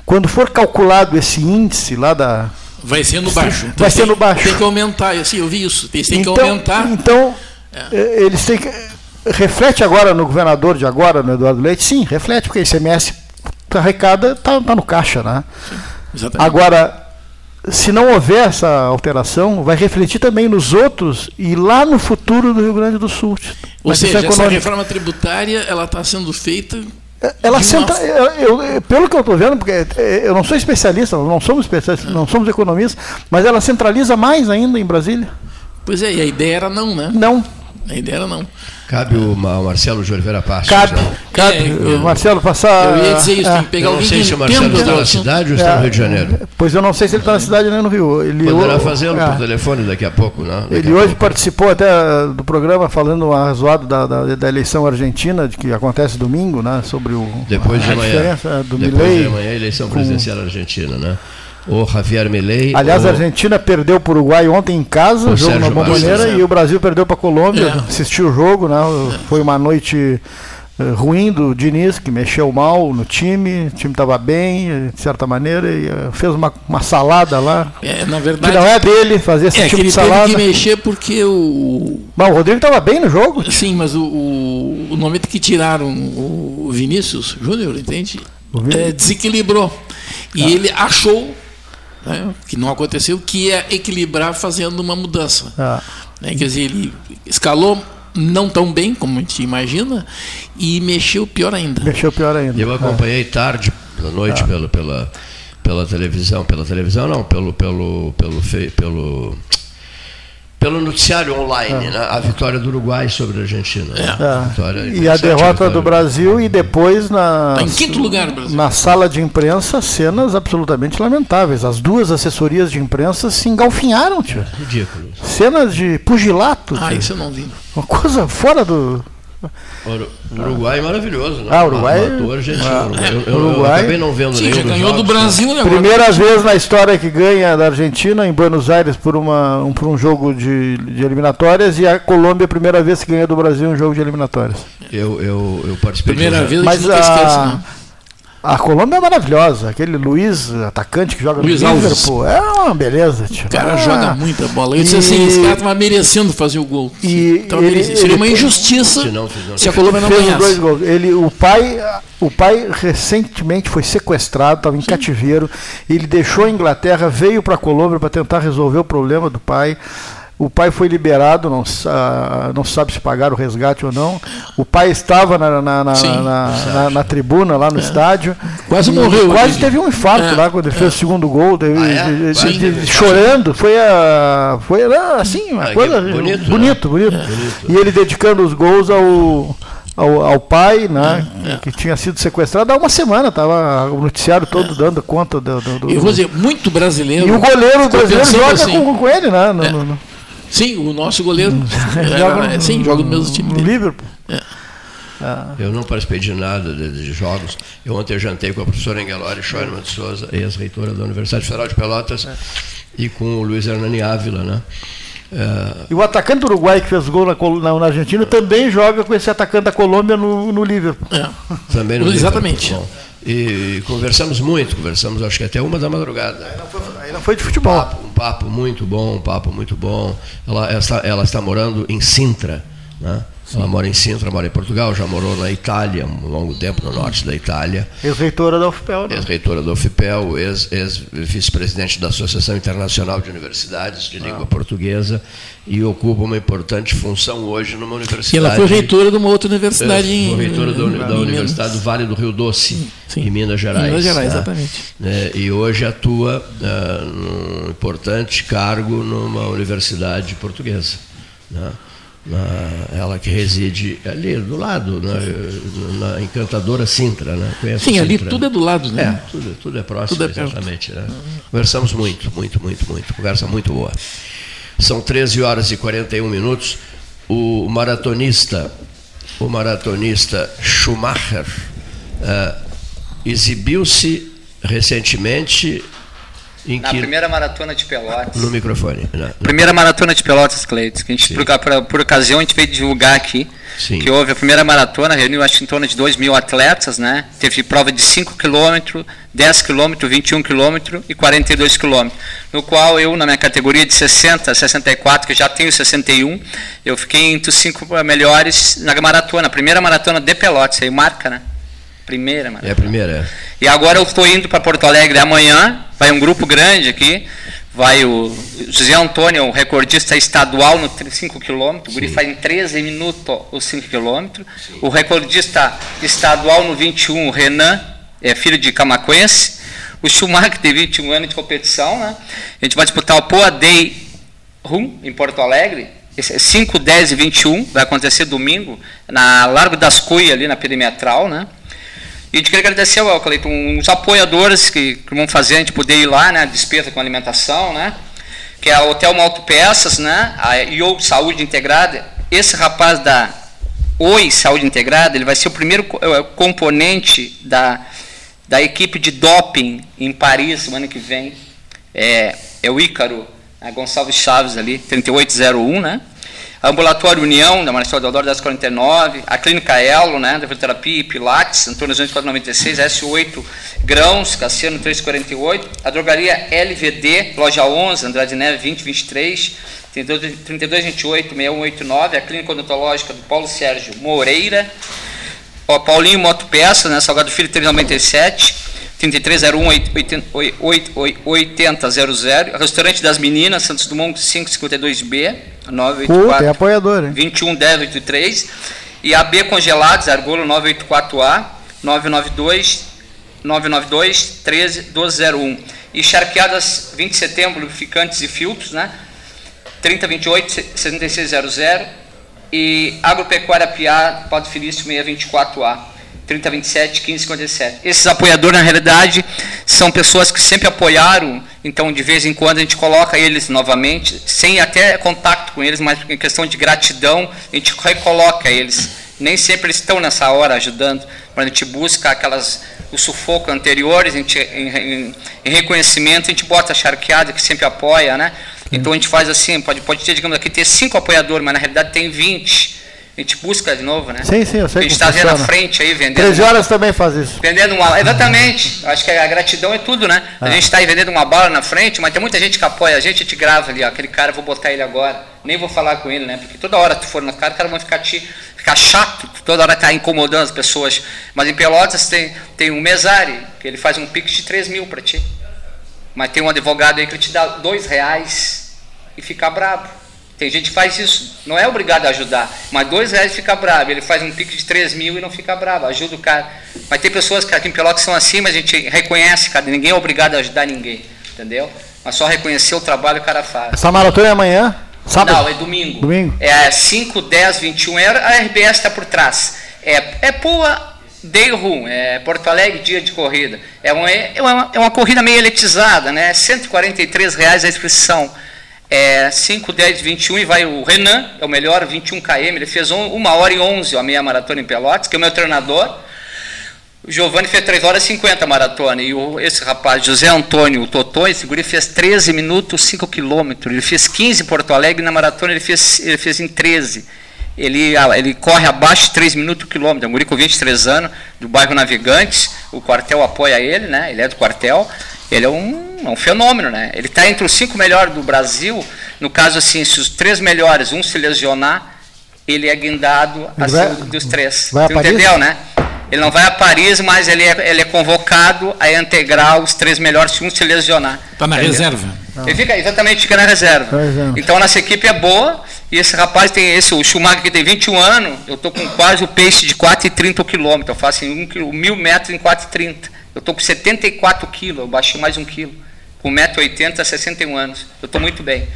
quando for calculado esse índice lá da. Vai sendo baixo. Então vai sendo baixo. Tem que aumentar, assim, eu vi isso. Eles têm então, que aumentar. Então, é. Eh, eles têm que reflete agora no governador de agora, no Eduardo Leite? Sim, reflete, porque ICMS arrecada está tá no caixa. Né? Sim, agora, se não houver essa alteração, vai refletir também nos outros e lá no futuro do Rio Grande do Sul. Ou seja, é essa reforma tributária ela está sendo feita é, ela centra, eu, eu, pelo que eu estou vendo, porque é, eu não sou especialista, não somos especialistas, não somos economistas, mas ela centraliza mais ainda em Brasília. Pois é, e a ideia era não, né? Não. A ideia era não. Cabe o Marcelo de Oliveira Passos. Cabe, né? cabe é, o Marcelo passar. Eu ia dizer isso, é, tem que pegar eu não sei se o Marcelo está na cidade ou está no é. Rio de Janeiro. Pois eu não sei se ele está na cidade nem no Rio. Ele Poderá fazê-lo é. por telefone daqui a pouco, né? Daqui ele hoje pouco. participou até do programa falando a razoado da, da, da, eleição argentina, de que acontece domingo, né? Sobre o. Depois de amanhã. Do Depois Milei, de amanhã a eleição presidencial com... argentina, né? O Javier Milei. Aliás, o... a Argentina perdeu para o Uruguai ontem em casa, o jogo Sérgio na Bomboneira, e o Brasil perdeu para a Colômbia. É. Assistiu o jogo, né? Foi uma noite eh, ruim do Diniz, que mexeu mal no time, o time estava bem, de certa maneira, e eh, fez uma, uma salada lá. É, na verdade. Que não é dele fazer esse é, tipo de salada. Teve que mexer porque o. Mas o Rodrigo estava bem no jogo. Sim, mas o, o, o momento que tiraram o Vinícius Júnior, entende? É, desequilibrou. E ah. ele achou né, que não aconteceu, que ia equilibrar fazendo uma mudança. Ah. Né, quer dizer, ele escalou não tão bem como a gente imagina e mexeu pior ainda. Mexeu pior ainda. Eu acompanhei tarde, pela noite, ah. pelo, pela, pela televisão, pela televisão não, pelo, pelo, pelo, pelo, pelo pelo noticiário online, é. né? a vitória do Uruguai sobre a Argentina. É. A vitória, e a derrota do Brasil e depois na, tá em quinto lugar na sala de imprensa cenas absolutamente lamentáveis. As duas assessorias de imprensa se engalfinharam, tio. É, ridículo. Cenas de pugilato. Ah, tio. isso eu não vi. Uma coisa fora do Uruguai é maravilhoso, né? Ah, Uruguai. Matou argentino. Ah, eu, eu, Uruguai. Eu acabei não vendo Sim, já ganhou do Brasil, né? Primeira vez na história que ganha da Argentina em Buenos Aires por, uma, um, por um jogo de, de eliminatórias e a Colômbia primeira vez que ganha do Brasil um jogo de eliminatórias. Eu, eu, eu participei Primeira de vez, mas a, esquece, né? A Colômbia é maravilhosa. Aquele Luiz, atacante que joga Luiz no Liverpool, é uma beleza. Tio. O cara ah, joga muita bola. Eu disse assim, esse cara estava merecendo fazer o gol. E ele, Seria ele, uma injustiça se, não, se, não, se a Colômbia não ganhasse. Dois gols. Ele, o pai, o pai recentemente foi sequestrado, estava em Sim. cativeiro. Ele deixou a Inglaterra, veio para a Colômbia para tentar resolver o problema do pai. O pai foi liberado, não, não sabe se pagaram o resgate ou não. O pai estava na, na, na, na, na tribuna lá no é. estádio. Quase morreu. Quase teve um infarto é. lá quando ele fez o segundo gol. Teve, ah, é? de, de, de, chorando. Foi, a, foi assim, uma ah, coisa. Bonito, bonito, né? bonito. É. E ele dedicando os gols ao. Ao, ao, pai, né, é, é. que tinha sido sequestrado há uma semana, estava o noticiário todo é. dando conta do, do, do, Eu vou dizer, muito brasileiro. E o goleiro brasileiro joga assim, com, com ele, né? No, no, Sim, o nosso goleiro. *laughs* joga, sim, joga no mesmo time. No Liverpool. É. Ah. Eu não participei de nada de, de, jogos. Eu ontem jantei com a professora Engelori Schoenemann de Souza, ex-reitora da Universidade Federal de Pelotas, é. e com o Luiz Hernani Ávila, né? É... E o atacante do Uruguai que fez gol na, na, na Argentina também joga com esse atacante da Colômbia no, no Liverpool. É. Também no Exatamente. Liverpool. E conversamos muito, conversamos acho que até uma da madrugada. Aí não foi, aí não foi de futebol. Um papo, um papo, muito bom, um papo muito bom. Ela, ela, está, ela está morando em Sintra, né? Ela mora em Sintra, mora em Portugal, já morou na Itália, um longo tempo no norte da Itália. Ex-reitora da UFPEL. Né? Ex-reitora da UFPEL, ex-vice-presidente da Associação Internacional de Universidades de Língua ah. Portuguesa e ocupa uma importante função hoje numa universidade. E ela foi reitora de uma outra universidade é, em. Foi reitora da, da Universidade do Vale do Rio Doce, sim, sim. em Minas Gerais. Minas Gerais, né? exatamente. É, e hoje atua uh, num importante cargo numa universidade portuguesa. Né? Ela que reside ali do lado, na, na encantadora Sintra, né? Conhece Sim, ali tudo é do lado, né? É, tudo, tudo é próximo, tudo é exatamente. Né? Conversamos muito, muito, muito, muito. Conversa muito boa. São 13 horas e 41 minutos. O maratonista, o maratonista Schumacher uh, exibiu-se recentemente na que... primeira maratona de Pelotas. No microfone. Na, na... Primeira maratona de Pelotas, Cleiton. Que a gente, por, por, por, ocasião, a gente veio divulgar aqui Sim. que houve a primeira maratona, reuniu acho em torno de 2 mil atletas, né? Teve prova de 5 km, 10 km, 21 km e 42 km. No qual eu, na minha categoria de 60 a 64, que já tenho 61, eu fiquei entre os cinco melhores na maratona, primeira maratona de Pelotas, aí marca, né? Primeira maratona. É a primeira, é. E agora eu estou indo para Porto Alegre amanhã, vai um grupo grande aqui, vai o José Antônio, o recordista estadual no 5 km, o Guri faz em 13 minutos os 5 km. O recordista estadual no 21, o Renan, é filho de camacuense. O Schumacher tem 21 anos de competição, né? A gente vai disputar o Poa Day Rum, em Porto Alegre. Esse é 5, 10 e 21, vai acontecer domingo, na Largo das Cuias, ali na perimetral, né? E gente queria agradecer ao Cleiton, uns apoiadores que, que, vão fazer a gente poder ir lá, né? Despesa com alimentação, né? Que é o Hotel Peças, né? A IO Saúde Integrada. Esse rapaz da Oi Saúde Integrada, ele vai ser o primeiro é, componente da, da equipe de doping em Paris ano que vem. é, é o Ícaro, a Gonçalves Chaves ali, 3801, né? Ambulatório União, da Marcelo Deodoro, 1049, a Clínica Elo, né, da Fisioterapia e Pilates, Antônio 496, S8 Grãos, Cassiano 348, a Drogaria LVD, Loja 11, Andrade Neve 2023, 3228 6189, a Clínica Odontológica do Paulo Sérgio Moreira, Paulinho Motopeça, né, Salgado Filho 397, 3301 8000, Restaurante das Meninas, Santos Dumont 552B, 984. é apoiador, hein? 21 1083 e a B Congelados, Argolo 984A, 992 992 13 1201. E Charqueadas 20 de setembro, lubrificantes e filtros, né? 3028 7600 e Agropecuária Piá, Padre Felício 624A. 3027 1557. Esses apoiadores, na realidade, são pessoas que sempre apoiaram, então de vez em quando a gente coloca eles novamente, sem até contato com eles, mas em questão de gratidão, a gente recoloca eles. Nem sempre eles estão nessa hora ajudando, mas a gente busca aquelas o sufoco anteriores, a gente, em, em, em reconhecimento, a gente bota a charqueada que sempre apoia, né? Então a gente faz assim, pode, pode ter, digamos aqui, ter cinco apoiadores, mas na realidade tem 20 a gente busca de novo, né? Sim, sim, eu sei. A gente está vendo na frente aí, vendendo. 13 horas uma, também faz isso. Vendendo uma. Exatamente. Acho que a gratidão é tudo, né? Ah. A gente está aí vendendo uma bala na frente, mas tem muita gente que apoia a gente, a gente grava ali, ó, aquele cara, vou botar ele agora. Nem vou falar com ele, né? Porque toda hora tu for na cara, o cara vai ficar, te, ficar chato, toda hora tá incomodando as pessoas. Mas em Pelotas tem, tem um mesário, que ele faz um pix de 3 mil para ti. Mas tem um advogado aí que ele te dá dois reais e fica brabo. Tem gente que faz isso, não é obrigado a ajudar, mas dois reais fica bravo, ele faz um pique de três mil e não fica bravo, ajuda o cara. Mas tem pessoas que aqui em Pelotas são assim, mas a gente reconhece, cara, ninguém é obrigado a ajudar ninguém, entendeu? Mas só reconhecer o trabalho que o cara faz. Essa maratona é amanhã? Sábado? Não, é domingo. Domingo? É 5, 10, 21, a RBS está por trás. É, é Pua Day Room, é Porto Alegre, dia de corrida. É uma, é uma, é uma corrida meio elitizada, né? 143 reais a inscrição é, 5, 10, 21 e vai o Renan, é o melhor, 21 km, ele fez 1 um, hora e 11 a meia maratona em Pelotas, que é o meu treinador. O Giovanni fez 3 horas e 50 maratona. E o, esse rapaz, José Antônio, Totó, esse guri fez 13 minutos, 5 quilômetros. Ele fez 15 em Porto Alegre, na maratona ele fez, ele fez em 13. Ele, ah, ele corre abaixo de 3 minutos o quilômetro. É um guri com 23 anos, do bairro Navegantes. O quartel apoia ele, né? ele é do quartel ele é um, é um fenômeno, né? Ele está entre os cinco melhores do Brasil. No caso, assim, se os três melhores, um se lesionar, ele é guindado acima vai, dos três. Vai Você entendeu, né? Ele não vai a Paris, mas ele é, ele é convocado a integrar os três melhores se um se lesionar. Está na entendeu? reserva. Ele fica, exatamente, fica na reserva. Então, nossa equipe é boa. E esse rapaz tem esse, o Schumacher que tem 21 anos, eu estou com quase o pace de 4,30 km. Eu faço em um, mil metros em 4,30 eu estou com 74 quilos, eu baixei mais um quilo. Com 1,80m, 61 anos. Eu estou muito bem.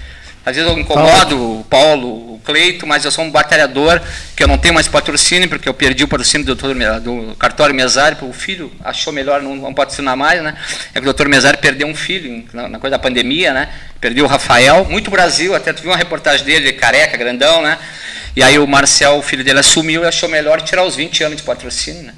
Às vezes eu incomodo o Paulo, o Cleito, mas eu sou um batalhador, que eu não tenho mais patrocínio, porque eu perdi o patrocínio do, doutor, do cartório Mesário, o filho achou melhor não, não patrocinar mais, né? É que o doutor Mesário perdeu um filho na, na, coisa da pandemia, né? Perdeu o Rafael, muito Brasil, até tu viu uma reportagem dele, careca, grandão, né? E aí o Marcel, o filho dele, assumiu e achou melhor tirar os 20 anos de patrocínio, né?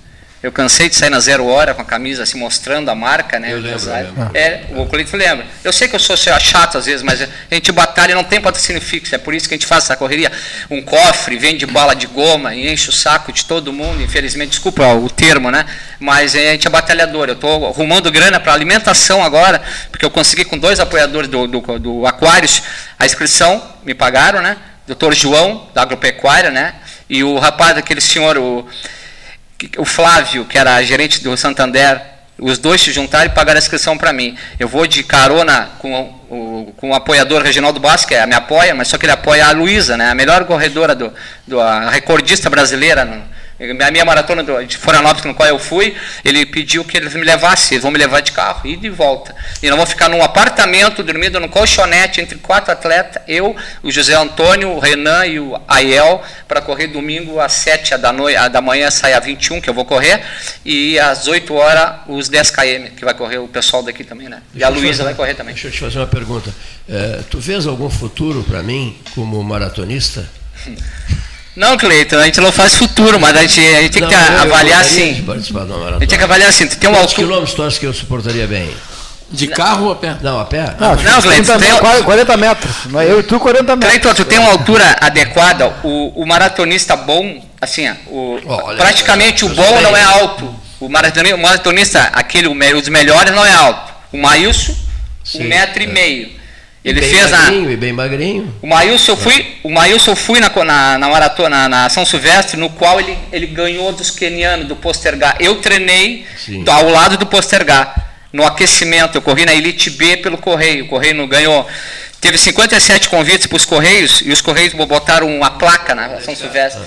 Eu cansei de sair na zero hora com a camisa assim, mostrando a marca, né? Eu lembro, lembro. É, o Cleito lembra. Eu sei que eu sou chato às vezes, mas a gente batalha e não tem patrocínio fixo. É por isso que a gente faz essa correria. Um cofre, vende bala de goma e enche o saco de todo mundo. Infelizmente, desculpa o termo, né? Mas a gente é batalhador. Eu estou arrumando grana para alimentação agora, porque eu consegui com dois apoiadores do, do, do Aquários a inscrição, me pagaram, né? Doutor João, da Agropecuária, né? E o rapaz, aquele senhor, o o Flávio, que era gerente do Santander, os dois se juntaram e pagaram a inscrição para mim. Eu vou de carona com o, com o apoiador Reginaldo Basque, que me apoia, mas só que ele apoia a Luísa, né, a melhor corredora, do, do, a recordista brasileira no, a minha maratona de Florianópolis, no qual eu fui, ele pediu que eles me levassem, eles vão me levar de carro, e de volta. E não vou ficar num apartamento, dormindo num colchonete, entre quatro atletas, eu, o José Antônio, o Renan e o Aiel, para correr domingo às 7 da, noite, da manhã, sai a 21, que eu vou correr, e às 8 horas, os 10 km, que vai correr o pessoal daqui também, né? E a Luísa vai correr também. Deixa eu te fazer uma pergunta. É, tu vês algum futuro para mim como maratonista? *laughs* Não, Cleiton, a gente não faz futuro, mas a gente, a gente tem que avaliar assim. A gente tem que avaliar assim. Tu tem um Quantos quilômetros tu acha que eu suportaria bem? De carro ou a pé? Não, a pé. Não, Não, Gleiton, tem- 40, 40 metros. É eu e tu, 40 metros. Cleiton, tu tem uma altura adequada, o, o maratonista bom, assim, o, Olha, praticamente o bom não é alto. O maratonista, o maratonista, aquele, os melhores não é alto. O Maílson, um metro é. e meio. Ele bem fez a, magrinho, e bem magrinho. O Maílson, eu fui, o Maílson eu fui na, na, na maratona, na São Silvestre, no qual ele, ele ganhou dos quenianos, do Postergar. Eu treinei Sim. ao lado do Postergar, no aquecimento. Eu corri na Elite B pelo Correio. O Correio não ganhou. Teve 57 convites para os Correios e os Correios botaram uma placa na São Silvestre.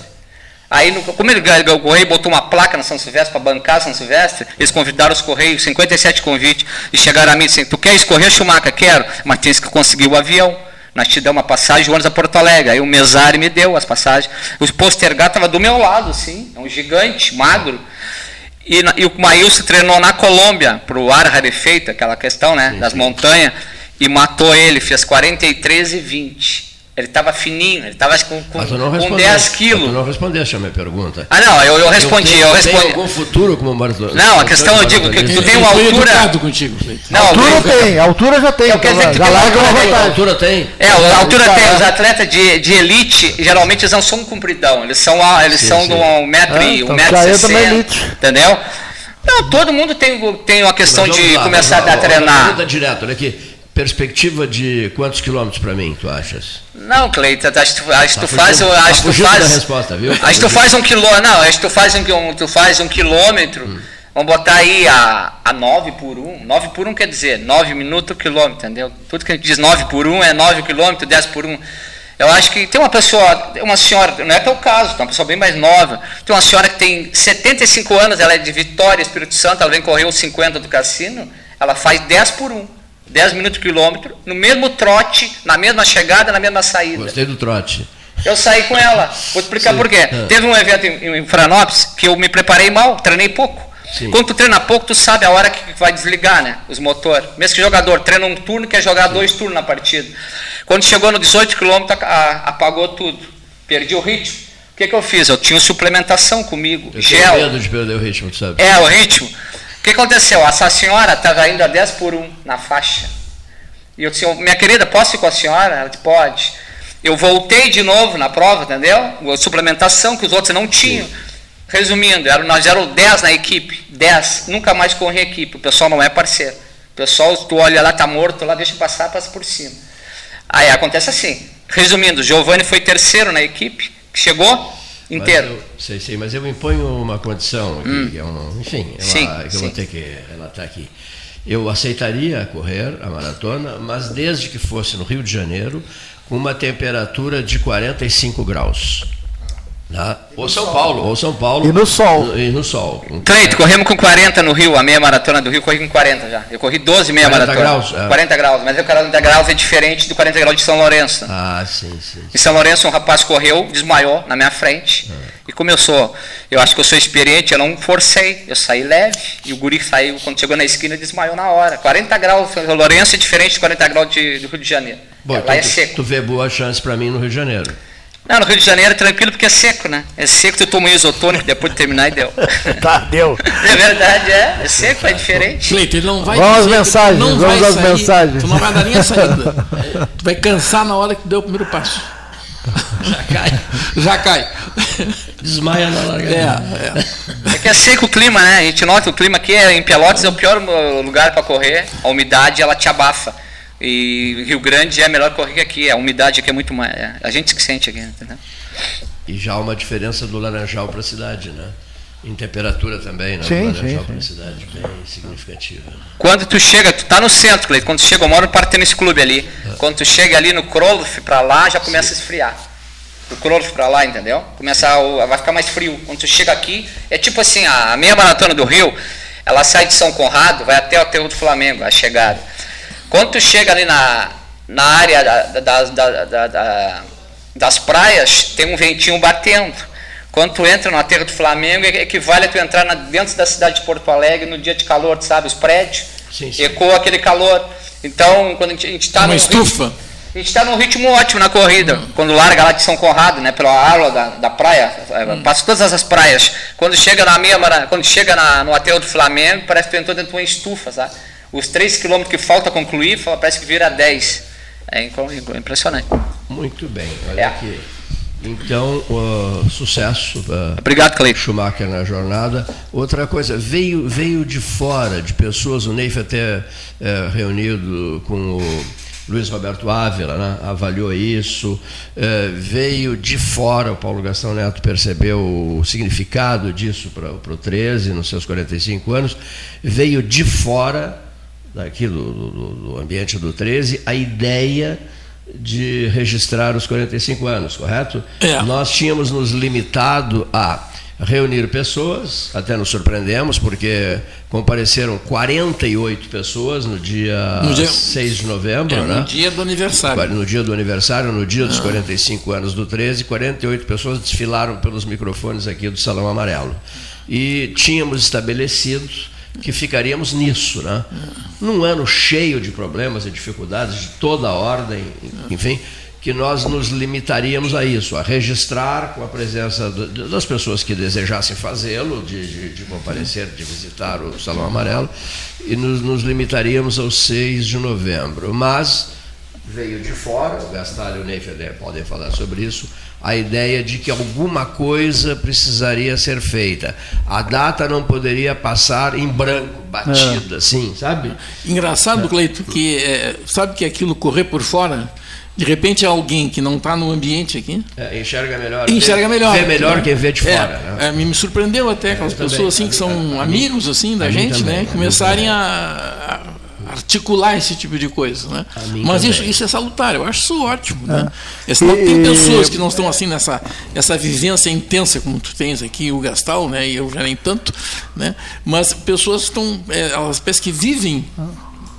Aí, no- como ele ganhou o Correio botou uma placa na São Silvestre para bancar São Silvestre, eles convidaram os Correios, 57 convites, e chegaram a mim e disseram, tu quer escorrer, Schumacher? Quero, mas tens que conseguir o avião. Nós te damos uma passagem de ônibus a Porto Alegre. Aí o Mesari me deu as passagens. O Postergar estava do meu lado, assim, é um gigante, magro. E, e o Maílson treinou na Colômbia, para o ar rarefeito, aquela questão, né, das montanhas, e matou ele, fez 43 e 20. Ele estava fininho, ele estava com, com, tu com respondeste. 10 mas Tu quilos. não respondeste a minha pergunta. Ah, não, eu, eu respondi, tem, eu Tem respondi. algum futuro como maratona? Não, a questão, eu digo, que tu tem uma altura. contigo. Não, altura eu- tem, altura já tem. Eu quero então dizer que já tem uma altura, A vantagem. altura tem? É, a altura tem, os atletas de, de elite, geralmente eles não são compridão, eles são, ah, eles Sim, são sim. de um metro Ah, e um então e sessenta, elite. entendeu? Não, todo mundo tem, tem uma questão de começar a treinar. Pergunta direto, olha aqui. Perspectiva de quantos quilômetros para mim, tu achas? Não, Cleiton, acho que tu, acho Tá tu faz, fugindo- acho tá tu faz, resposta, viu? Tá acho que tu faz um quilômetro, não, acho que tu faz um, tu faz um quilômetro, Hum. vamos botar aí a, a 9 por 1, 9 por 1 quer dizer 9 minutos quilômetro, entendeu? Tudo que a gente diz 9 por 1 é 9 quilômetros, 10 por 1. Eu acho que tem uma pessoa, uma senhora, não é teu caso, tem uma pessoa bem mais nova, tem uma senhora que tem 75 anos, ela é de Vitória, Espírito Santo, ela vem correr os 50 do cassino, ela faz 10 por 1. 10 minutos por quilômetro, no mesmo trote, na mesma chegada, na mesma saída. Gostei do trote. Eu saí com ela. Vou explicar Sim. por quê. Ah. Teve um evento em, em Franópolis que eu me preparei mal, treinei pouco. Sim. Quando tu treina pouco, tu sabe a hora que vai desligar, né? Os motores. Mesmo que o jogador treina um turno, quer jogar dois turnos na partida. Quando chegou no 18 km, apagou tudo. Perdi o ritmo. O que, que eu fiz? Eu tinha suplementação comigo, Eu gel. tenho medo de perder o ritmo, tu sabe? É, o ritmo. O que aconteceu? Essa senhora estava indo a 10 por 1 na faixa. E eu disse, "Ô, minha querida, posso ir com a senhora? Ela disse, pode. Eu voltei de novo na prova, entendeu? A suplementação que os outros não tinham. Resumindo, nós éramos 10 na equipe. 10. Nunca mais corri em equipe. O pessoal não é parceiro. O pessoal, tu olha lá, tá morto lá, deixa passar, passa por cima. Aí acontece assim. Resumindo, Giovanni foi terceiro na equipe, que chegou inteiro. Mas eu, sei, sei, mas eu imponho uma condição aqui, que é um, enfim, é uma- Sim, que eu vou sim. ter que relatar aqui. Eu aceitaria correr a maratona, mas desde que fosse no Rio de Janeiro, com uma temperatura de 45 graus. Tá? Ou São Paulo, ou São Paulo. E no sol. E no sol. Cleito, corremos com 40 no Rio, a meia maratona do Rio, corri com 40 já. Eu corri 12 meia 40 maratona. graus, é. 40 graus, mas o 40 graus é diferente do 40 graus de São Lourenço. Ah, sim, sim. Em São Lourenço, um rapaz correu, desmaiou na minha frente. E como eu sou, eu acho que eu sou experiente, eu não forcei, eu saí leve. E o guri saiu, quando chegou na esquina, desmaiou na hora. 40 graus, São Lourenço é diferente de 40 graus de, do Rio de Janeiro. Bom, Lá então é tu, seco. tu vê boa chance para mim no Rio de Janeiro. Não, no Rio de Janeiro é tranquilo porque é seco, né? É seco, tu toma um isotônico depois de terminar e deu. *laughs* Tá, deu. *laughs* É verdade, é. É seco, é diferente. Cleiton, ele não vai Vamos às mensagens, não vamos às sair, mensagens. Tu não vai dar nem a saída. *laughs* tu vai cansar na hora que tu deu o primeiro passo. Já cai. Já cai. Desmaia na largada. É, é. É que é seco o clima, né? A gente nota que o clima aqui é, em Pelotas é o pior lugar para correr. A umidade ela te abafa. E Rio Grande é melhor correr que aqui. A umidade aqui é muito mais. é, a gente que sente aqui, entendeu? E já há uma diferença do Laranjal para a cidade, né? Em temperatura também, né? Sim, do Laranjal sim, para a cidade, bem significativa. Quando tu chega, tu tá no centro, Cleiton. Quando tu chega, eu moro no Parque Tênis Clube ali. Quando tu chega ali no Kroloff para lá, já começa a esfriar. Do Kroloff para lá, entendeu? Começa a, vai ficar mais frio. Quando tu chega aqui, é tipo assim, a, a meia maratona do Rio, ela sai de São Conrado, vai até o aterro do Flamengo, a chegada. Quando tu chega ali na, na área da- da- da- da- da- das praias, tem um ventinho batendo. Quando tu entra no aterro do Flamengo, é- equivale a tu entrar na- dentro da cidade de Porto Alegre no dia de calor, tu sabe? Os prédios Sim, sim. ecoa aquele calor. Então, quando a gente, tá Uma num estufa. ritmo- a gente está num ritmo ótimo na corrida. Quando larga lá de São Conrado, né, pela aula da, da praia, é, passa todas as praias. Quando chega na mara- quando chega na- no aterro do Flamengo, parece que tu entrou dentro de uma estufa, sabe? Os 3 quilômetros que falta concluir, parece que vira 10. É impressionante. Muito bem, olha é. aqui. Então, uh, sucesso. Uh, Obrigado, Cleiton. Schumacher na jornada. Outra coisa, veio, veio de fora, de pessoas, o Neif até uh, reunido com o Luiz Roberto Ávila, né, avaliou isso, uh, veio de fora, o Paulo Gastão Neto percebeu o significado disso para o 13, nos seus 45 anos, veio de fora daqui do, do, do ambiente do 13 a ideia de registrar os 45 anos, correto? É. Nós tínhamos nos limitado a reunir pessoas, até nos surpreendemos, porque compareceram 48 pessoas no dia, no dia 6 de novembro, é, né? No dia do aniversário. No dia do aniversário, no dia dos ah. 45 anos do 13, 48 pessoas desfilaram pelos microfones aqui do Salão Amarelo. E tínhamos estabelecido que ficaríamos nisso, né? Num ano cheio de problemas e dificuldades de toda a ordem, enfim, que nós nos limitaríamos a isso, a registrar com a presença das pessoas que desejassem fazê-lo, de, de, de, comparecer, de visitar o Salão Amarelo, e nos, nos limitaríamos ao 6 de novembro. Mas veio de fora, o Gastalho e o Ney podem falar sobre isso, a ideia de que alguma coisa precisaria ser feita. A data não poderia passar em branco, batida, é. assim, sabe? Engraçado, Cleito, que é, sabe que aquilo correr por fora, de repente alguém que não está no ambiente aqui é, enxerga melhor, enxerga melhor, vê melhor né? quem vê de fora. É, né? me surpreendeu até aquelas pessoas assim que são amigos assim da gente, também, né, começarem a articular esse tipo de coisa, né? Mas isso, isso, é salutar, eu acho isso ótimo, né? É. Senão e, tem pessoas que não estão assim nessa essa vivência intensa como tu tens aqui, o Gastal, né? E eu já nem tanto, né? Mas pessoas estão, é, elas parece que vivem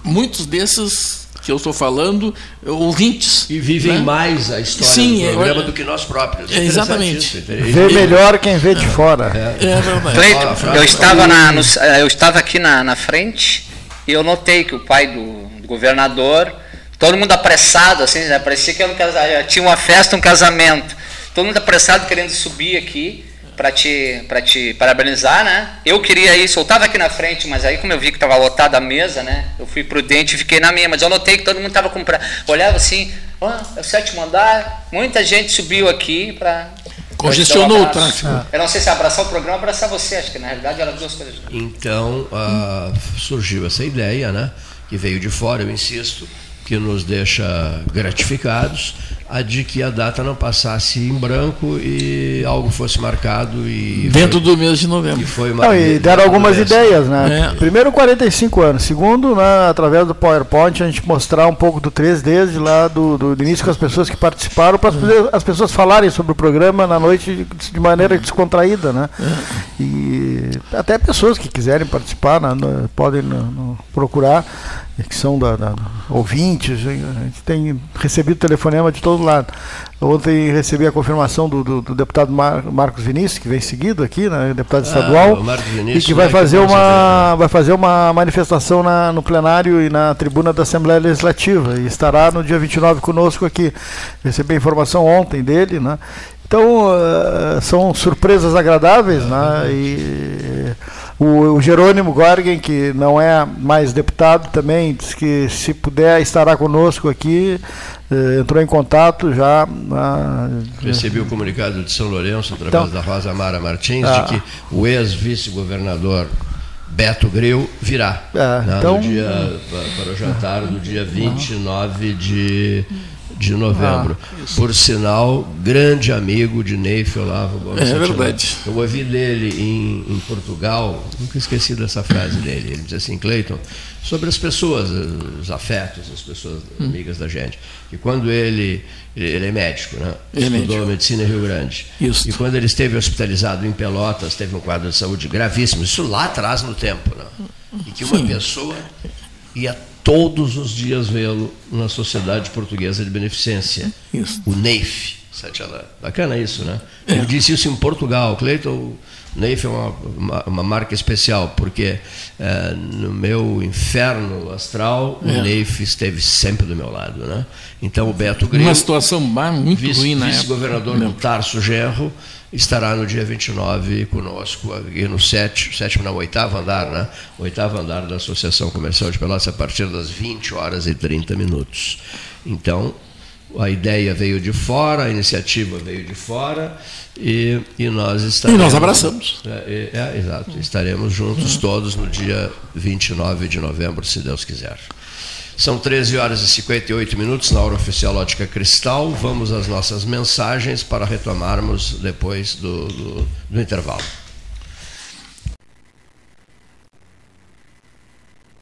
muitos desses que eu estou falando, ouvintes. E vivem né? mais a história Sim, do é programa é, do que nós próprios. É exatamente. Vê melhor quem vê de fora. É, é verdade. Cleiton, eu estava, na, no, eu estava aqui na, na frente e eu notei que o pai do, do governador, todo mundo apressado, assim, né? parecia que um casamento, tinha uma festa, um casamento. Todo mundo apressado querendo subir aqui para te, para te parabenizar, né? Eu queria ir, soltava aqui na frente, mas aí como eu vi que estava lotada a mesa, né? Eu fui prudente e fiquei na minha, mas eu notei que todo mundo estava com olhava assim, oh, é o sétimo andar, muita gente subiu aqui para Congestionou o tráfego. Eu não sei se abraçar o programa ou abraçar você, acho que na realidade eram duas coisas. Então uh, surgiu essa ideia, né? Que veio de fora, eu insisto, que nos deixa gratificados a de que a data não passasse em branco e algo fosse marcado e dentro foi, do mês de novembro. E, foi não, e deram algumas ideias, né? É. Primeiro 45 anos, segundo, né, através do PowerPoint a gente mostrar um pouco do 3 desde lá do, do, início com as pessoas que participaram para as, as, pessoas falarem sobre o programa na noite de, de maneira descontraída, né? É. E até pessoas que quiserem participar né, podem no, no, procurar que são da, da, ouvintes, a gente tem recebido telefonema de todo lado. Ontem recebi a confirmação do, do, do deputado Mar, Marcos Vinícius, que vem seguido aqui, né, deputado ah, estadual, e que vai fazer, uma, vai fazer uma manifestação na, no plenário e na tribuna da Assembleia Legislativa, e estará no dia 29 conosco aqui. Recebi a informação ontem dele, né? Então, uh, são surpresas agradáveis, né? E o, o, Jerônimo Gorgen, que não é mais deputado também, disse que se puder estará conosco aqui, eh, entrou em contato já. Ah, Recebi o comunicado de São Lourenço, através então, da Rosa Mara Martins, ah, de que o ex-vice-governador Beto Greu virá é, né, então, dia, para o jantar do dia 29 de de novembro. Ah, Por sinal, grande amigo de Neif Olavo Gomes. É verdade. Eu ouvi dele em, em, Portugal, nunca esqueci dessa frase dele. Ele diz assim, Cleiton, sobre as pessoas, os afetos, as pessoas hum. amigas da gente. E quando ele, ele é médico, né? Ele é Estudou é medicina em Rio Grande. Isso. E quando ele esteve hospitalizado em Pelotas, teve um quadro de saúde gravíssimo, isso lá atrás no tempo, né? E que uma Sim. pessoa ia todos os dias vê-lo na Sociedade Portuguesa de Beneficência, isso. o NEIF. Bacana isso, né? É. Ele disse isso em Portugal. Cleiton, Neif é uma, uma, uma, marca especial, porque é, no meu inferno astral, é. o Neif esteve sempre do meu lado. Né? Então o Beto Grilo. Uma situação muito vice, ruim na Vice-governador do Tarso Gerro, estará no dia 29 conosco aqui no sétimo, sétimo não, oitavo andar, né? Oitavo andar da Associação Comercial de Pelotas a partir das 20 horas e 30 minutos. Então, a ideia veio de fora, a iniciativa veio de fora e, e nós estaremos. E nós abraçamos. É, é, é exato. Estaremos juntos todos no dia 29 de novembro, se Deus quiser. São 13 horas e 58 minutos na hora oficial Ótica Cristal. Vamos às nossas mensagens para retomarmos depois do, do, do intervalo.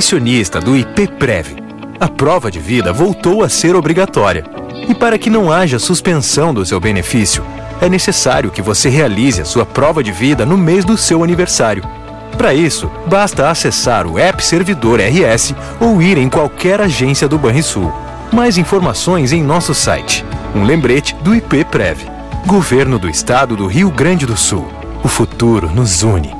pensionista do IPPREV. A prova de vida voltou a ser obrigatória. E para que não haja suspensão do seu benefício, é necessário que você realize a sua prova de vida no mês do seu aniversário. Para isso, basta acessar o App Servidor RS ou ir em qualquer agência do Banrisul. Mais informações em nosso site. Um lembrete do IPPREV. Governo do Estado do Rio Grande do Sul. O futuro nos une.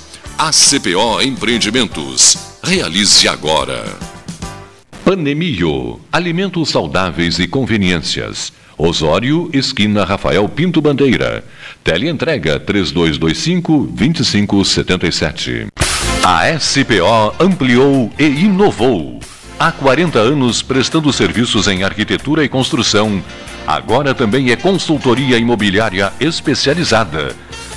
ACPO Empreendimentos. Realize agora. Panemio. Alimentos saudáveis e conveniências. Osório, esquina Rafael Pinto Bandeira. Teleentrega 3225-2577. A SPO ampliou e inovou. Há 40 anos prestando serviços em arquitetura e construção. Agora também é consultoria imobiliária especializada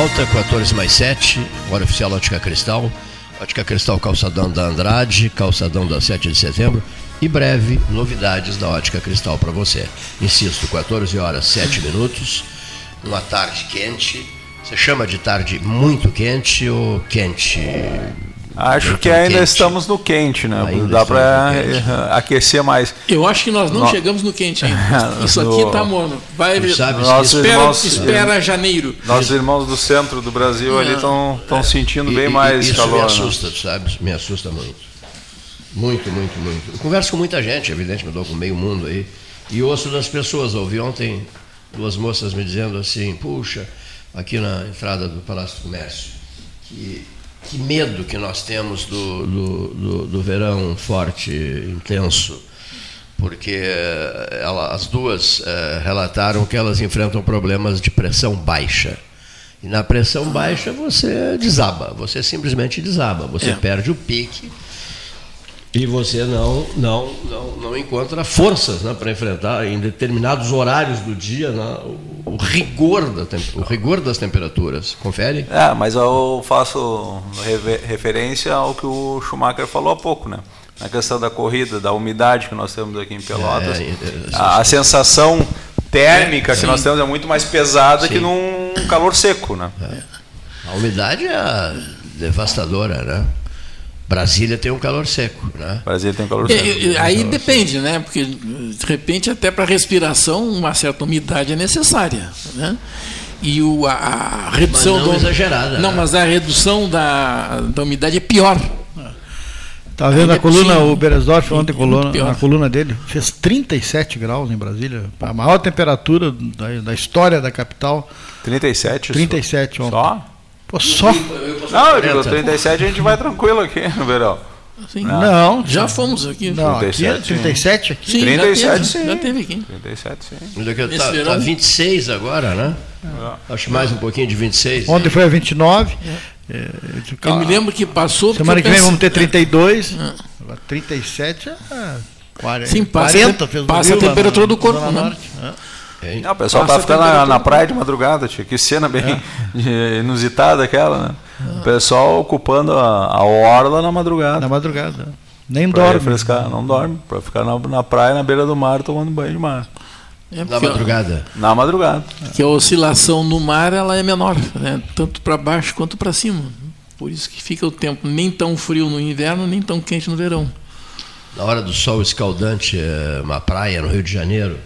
Volta, 14 mais 7, hora oficial Ótica Cristal. Ótica Cristal Calçadão da Andrade, Calçadão da 7 de setembro. E breve, novidades da Ótica Cristal para você. Insisto, 14 horas 7 minutos, uma tarde quente. Você chama de tarde muito quente ou quente? Acho que ainda quente. estamos no quente, né? Ainda Dá para aquecer mais. Eu acho que nós não no... chegamos no quente ainda. *laughs* Isso aqui está morno. Vai ver. Espera, irmãos, espera janeiro. Nossos irmãos do centro do Brasil ali estão é. sentindo bem mais isso calor. Isso me né? assusta, né? sabe? Me assusta muito. Muito, muito, muito. Eu converso com muita gente, evidente, me dou com meio mundo aí. E ouço das pessoas. Ouvi ontem duas moças me dizendo assim: puxa, aqui na entrada do Palácio do Comércio, que que medo que nós temos do, do, do, do verão forte, intenso, porque eh, ela, as duas é, relataram que elas enfrentam problemas de pressão baixa. E na pressão baixa você desaba, você simplesmente desaba, você é. perde o pique e você não, não, não, não encontra forças né, para enfrentar em determinados horários do dia né, o, rigor da, o rigor das temperaturas. Confere? É, mas eu faço referência ao que o Schumacher falou há pouco, né? Na questão da corrida, da umidade que nós temos aqui em Pelotas. É, é, é a, a, sensação térmica que nós temos é muito mais pesada Sim. que num calor seco, né? A umidade é devastadora, né? Brasília tem um calor seco, né? Brasília tem um calor seco. E, aí calor depende, seco. né? Porque de repente até para respiração uma certa umidade é necessária, né? E o, a, a redução mas não do, exagerada. Não, né? mas a redução da, da umidade é pior. Tá vendo a coluna, o Beresdorf ontem coluna, na coluna dele, fez 37 graus em Brasília, a maior temperatura da, da história da capital. 37? 37 ontem. Só? Pô, só. Não, eu digo, 37 a gente vai tranquilo aqui no verão. Sim. Não, já fomos aqui. Não, 37, aqui, 37 aqui? Sim, 37 já teve, sim. Já teve aqui. 37 sim. Está tá 26 tá agora, né? É. Acho mais um pouquinho de 26. Ontem foi a 29. É. É, eu me lembro que passou. Semana que vem vamos ter 32. É. 37 é. 40, Sim, passa, 40 fez passa a temperatura do corpo. Né? Norte, né? Não, o pessoal estava ficando na, na, praia de madrugada, tia. Que cena bem é. *laughs* inusitada aquela, né? O pessoal ocupando a, a orla na madrugada. Na madrugada. Nem pra dorme. Refrescar, não dorme. Para ficar na, na praia, na beira do mar, tomando banho de mar. É na madrugada. Na madrugada. Que a oscilação no mar ela é menor, né? tanto para baixo quanto para cima. Por isso que fica o tempo nem tão frio no inverno, nem tão quente no verão. Na hora do sol escaldante, é uma praia no Rio de Janeiro,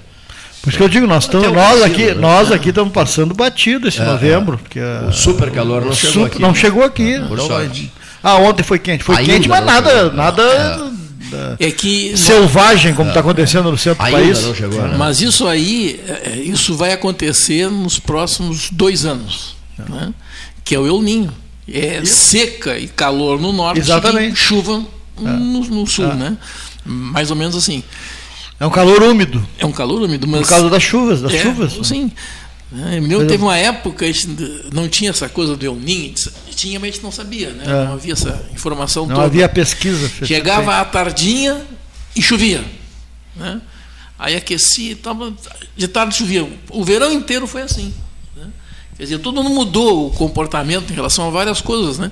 por isso que eu digo, nós, estamos, nós, aqui, né? nós aqui estamos passando batido esse é, novembro. Porque o super calor não chegou super, aqui. Não chegou aqui. Então, sorte. Ah, ontem foi quente. Foi Ainda quente, mas nada, chegou. nada é. é que selvagem como está é. acontecendo no centro do país. Não chegou, né? Mas isso aí, é, isso vai acontecer nos próximos dois anos, né? que é o El Ninho. É isso. seca e calor no norte Exatamente. e chuva no, no sul, né? Mais ou menos assim. É um calor úmido. É um calor úmido, mas. Por causa das chuvas, das é, chuvas. Sim. É, me teve uma época que não tinha essa coisa do El Ninho, tinha, mas a gente não sabia, né? É. Não havia essa informação não toda. Não havia pesquisa. Chegava à tardinha e chovia. Né? Aí aquecia, tava, de tarde chovia. O verão inteiro foi assim. Né? Quer dizer, todo mundo mudou o comportamento em relação a várias coisas, né?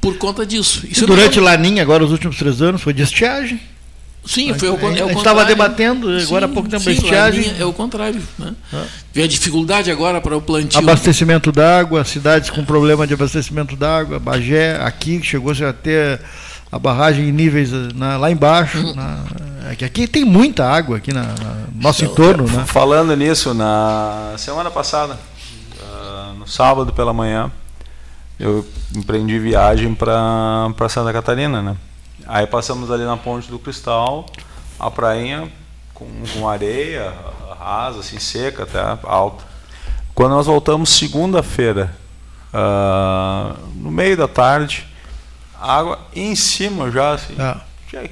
Por conta disso. Isso durante Laninha, agora os últimos três anos, foi de estiagem. Sim, foi o, é a gente estava debatendo agora há pouco tempo sim, estiagem. É o contrário. Né? Ah. Vê a dificuldade agora para o plantio. Abastecimento d'água, cidades com problema de abastecimento d'água, Bagé, aqui chegou a ter a barragem em níveis na, lá embaixo. Hum. Na, é aqui tem muita água aqui na, na nosso então, entorno. Né? Falando nisso, na semana passada, uh, no sábado pela manhã, eu empreendi viagem para Santa Catarina, né? Aí passamos ali na Ponte do Cristal, a prainha com, com areia rasa, assim, seca, até alta. Quando nós voltamos segunda-feira, uh, no meio da tarde, água em cima já, assim. Ah.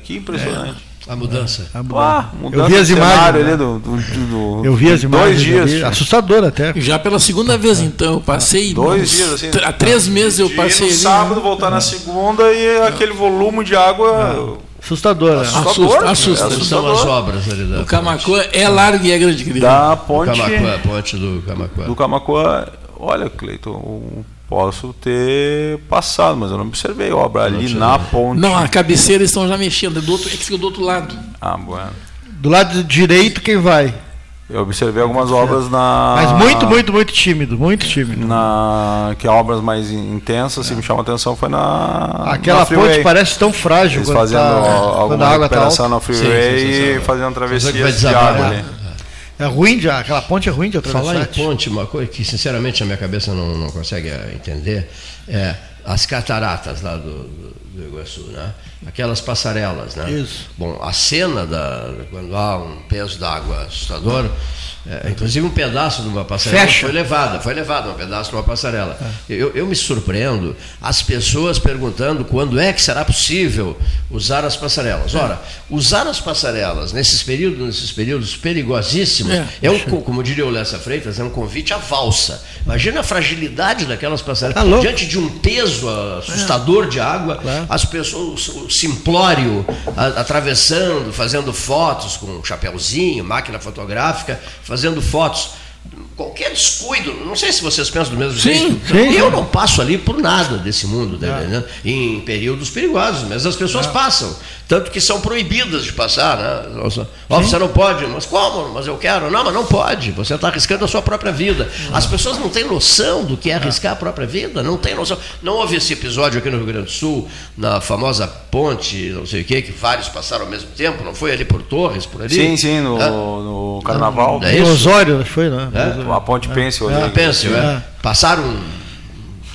Que impressionante. É. A mudança. A mudança. Ah, mudança eu vi as imagens ali né? do, do, do, Eu vi as imagens. Dois dias. Ali, assustador até. Já pela segunda vez, então. Eu passei. Dois dias, assim. Há três meses eu passei. No ali, sábado, né? voltar na segunda e aquele volume de água. Assustador, né? Assustador. Assusta, assusta. São as obras ali da O Camacuã é largo e é grande, querido. Da ponte. Camacuã, ponte do Camacuã. Do Camacuã, olha, Cleiton, posso ter passado, mas eu não observei obra ali na ponte. Não, a cabeceira estão já mexendo, do outro, é que fica do outro lado. Ah, bueno. Do lado direito, quem vai? Eu observei algumas obras na. Mas muito, muito, muito tímido, muito tímido. Na que obras mais intensas, é. assim, me chamou a atenção foi na. Aquela na ponte parece tão frágil Eles fazendo tá, alguma água recuperação tá na freeway sim, sim, sim, e fazendo travessias de água ali. É ruim de, aquela ponte é ruim de atravessar. Falar em ponte, uma coisa que sinceramente a minha cabeça não, não consegue entender é as cataratas lá do, do, do Iguaçu, né? Aquelas passarelas, né? Isso. Bom, a cena da quando há um peso d'água assustador, é, inclusive um pedaço de uma passarela Fecha. foi levada, foi levada um pedaço de uma passarela. É. Eu, eu me surpreendo as pessoas perguntando quando é que será possível usar as passarelas. É. Ora, usar as passarelas nesses períodos, nesses períodos perigosíssimos, é, é um, como diria o Lessa Freitas, é um convite à valsa. Imagina a fragilidade daquelas passarelas. Tá Diante de um peso assustador de água, as pessoas, simplório atravessando, fazendo fotos com um chapéuzinho, máquina fotográfica, fazendo fotos. Qualquer descuido, não sei se vocês pensam do mesmo sim, jeito. Sim, eu não passo ali por nada desse mundo, tá é. em períodos perigosos, mas as pessoas é. passam. Tanto que são proibidas de passar, né? Ó, você não pode, mas como? Mas eu quero. Não, mas não pode. Você está arriscando a sua própria vida. As pessoas não têm noção do que é arriscar a própria vida, não tem noção. Não houve esse episódio aqui no Rio Grande do Sul, na famosa ponte, não sei o quê, que vários passaram ao mesmo tempo, não foi ali por Torres, por ali? Sim, sim, no, é? no Carnaval. É Osório, foi, né? É? A ponte Pêncil. É, Pêncil, é. é. Passaram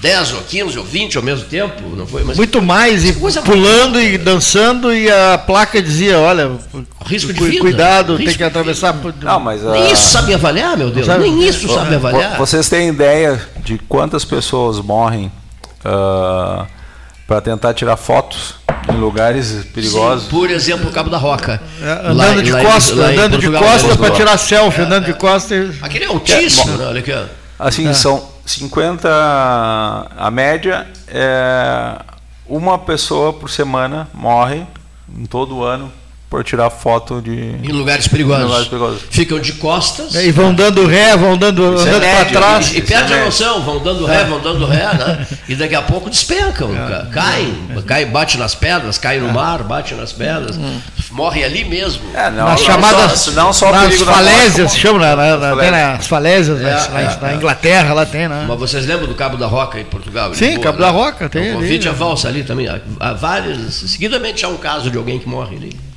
10 ou 15 ou 20 ao mesmo tempo, não foi? Mas Muito mais, e pulando e dançando, e a placa dizia, olha, risco de vida, cuidado, risco tem que atravessar. Não, mas, Nem uh... isso sabe avaliar, meu Deus, sabe, nem isso sabe avaliar. Vocês têm ideia de quantas pessoas morrem uh, para tentar tirar fotos em lugares perigosos? Sim, por exemplo, o Cabo da Roca. É, andando lá, de costas, andando de costas para tirar selfie, é, andando de costas. Aquele é altíssimo, né? Olha aqui. Assim, é. são 50, a média é uma pessoa por semana morre em todo o ano por tirar foto de em lugares perigosos. Em lugares perigosos. Ficam de costas. E vão dando ré, vão dando, é andando para trás. E, e perde é a noção, vão dando ré, é. vão dando ré, né? E daqui a pouco despencam, é. caem, cai, bate nas pedras, cai no é. mar, bate nas pedras, hum. morre ali mesmo. É, não, nas não chamadas, só, não só nas falésias, chama, na, na, tem nas falésias, é, na, na Inglaterra lá tem, né? Mas vocês lembram do Cabo da Roca em Portugal? Sim, Lisboa, Cabo né? da Roca tem. O convite ali, a valsa ali também. Há vários, seguidamente há um caso de alguém que morre ali.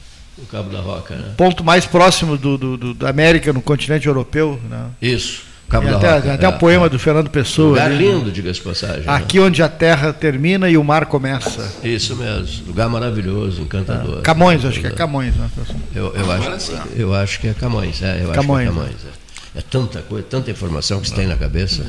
O Cabo da Roca, né? Ponto mais próximo do, do, do da América, no continente europeu. Né? Isso. Cabo da até, Roca. Até é, um poema é. do Fernando Pessoa. Lugar ali, lindo, diga-se passagem. Né? Aqui né? onde a terra termina e o mar começa. Isso mesmo. Lugar maravilhoso, encantador. É. Camões, acho que é Camões. Né? Eu, eu, acho, eu acho que é Camões. É, eu Camões. acho que é Camões. É. é tanta coisa, tanta informação que se tem na cabeça.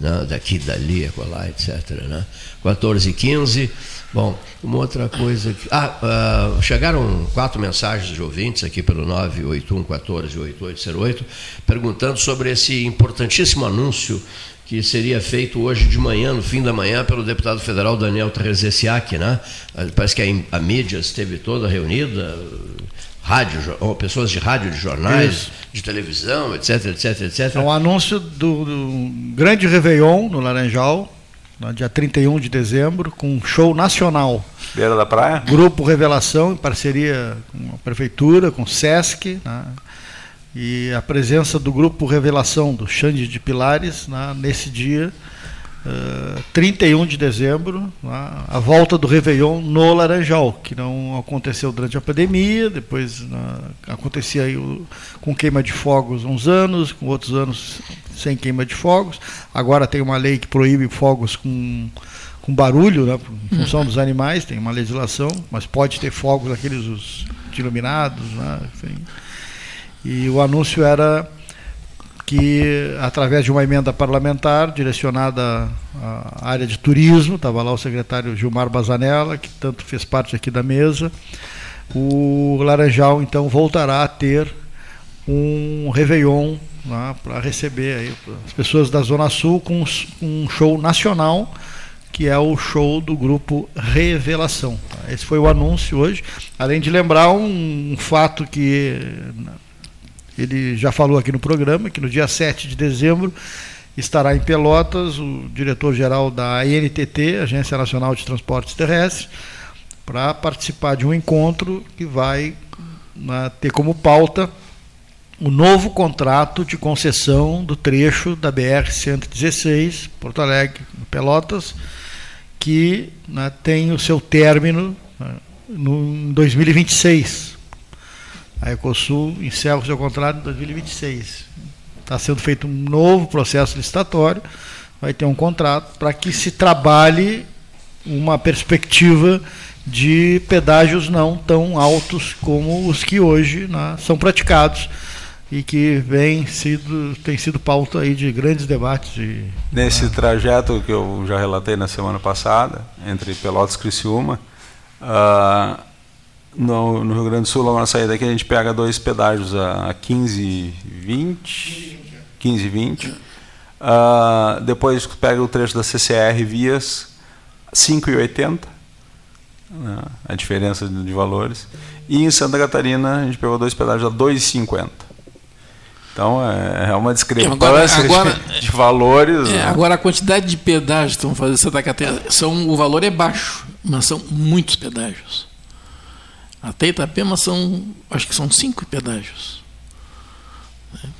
Né? Daqui, dali, acolá, etc. Né? 14 e 15. Bom, uma outra coisa. Que, ah, uh, chegaram quatro mensagens de ouvintes aqui pelo 981 14 8808 perguntando sobre esse importantíssimo anúncio que seria feito hoje de manhã, no fim da manhã, pelo deputado federal Daniel Terezesiak, né? Parece que a, a mídia esteve toda reunida, rádio, ou pessoas de rádio, de jornais, Isso. de televisão, etc, etc, etc. É um anúncio do, do grande Réveillon no Laranjal, no dia 31 de dezembro, com um show nacional. Beira da Praia? Grupo Revelação, em parceria com a Prefeitura, com o SESC, né? e a presença do Grupo Revelação, do Xande de Pilares, né? nesse dia, uh, eh, 31 de dezembro, né? a volta do Réveillon no Laranjal, que não aconteceu durante a pandemia, depois né? acontecia o, com queima de fogos uns anos, com outros anos sem queima de fogos. Agora tem uma lei que proíbe fogos com, com barulho, né, em função dos animais, tem uma legislação, mas pode ter fogos aqueles os iluminados. Né, enfim. E o anúncio era que, através de uma emenda parlamentar direcionada à área de turismo, estava lá o secretário Gilmar Bazanella, que tanto fez parte aqui da mesa, o Laranjal então voltará a ter um Réveillon né, para receber aí, as pessoas da Zona Sul com um show nacional, que é o show do grupo Revelação. Esse foi o anúncio hoje, além de lembrar um, fato que ele já falou aqui no programa, que no dia 7 de dezembro estará em Pelotas o diretor-geral da ANTT, Agência Nacional de Transportes Terrestres, para participar de um encontro que vai né, ter como pauta o novo contrato de concessão do trecho da BR-116, Porto Alegre, Pelotas, que né, tem o seu término né, no, em 2026. A Ecosul encerra o seu contrato em 2026. Está sendo feito um novo processo licitatório, vai ter um contrato para que se trabalhe uma perspectiva de pedágios não tão altos como os que hoje né, são praticados e que vem sido, tem sido pauta aí de grandes debates. De, Nesse trajeto que eu já relatei na semana passada, entre Pelotas e Criciúma, uh, no, no, Rio Grande do Sul, logo na saída daqui, a gente pega dois pedágios a, a 15, 20, 15, 20. Uh, depois pega o trecho da CCR Vias, 5,80, né, a diferença de, de valores. E em Santa Catarina, a gente pegou dois pedágios a 2,50. Então é, é uma discrepância agora, agora, *laughs* de, valores. É, né? Agora a quantidade de pedágios que estão fazendo Santa Catarina, são, o valor é baixo, mas são muitos pedágios. Até Itapema são, acho que são cinco pedágios.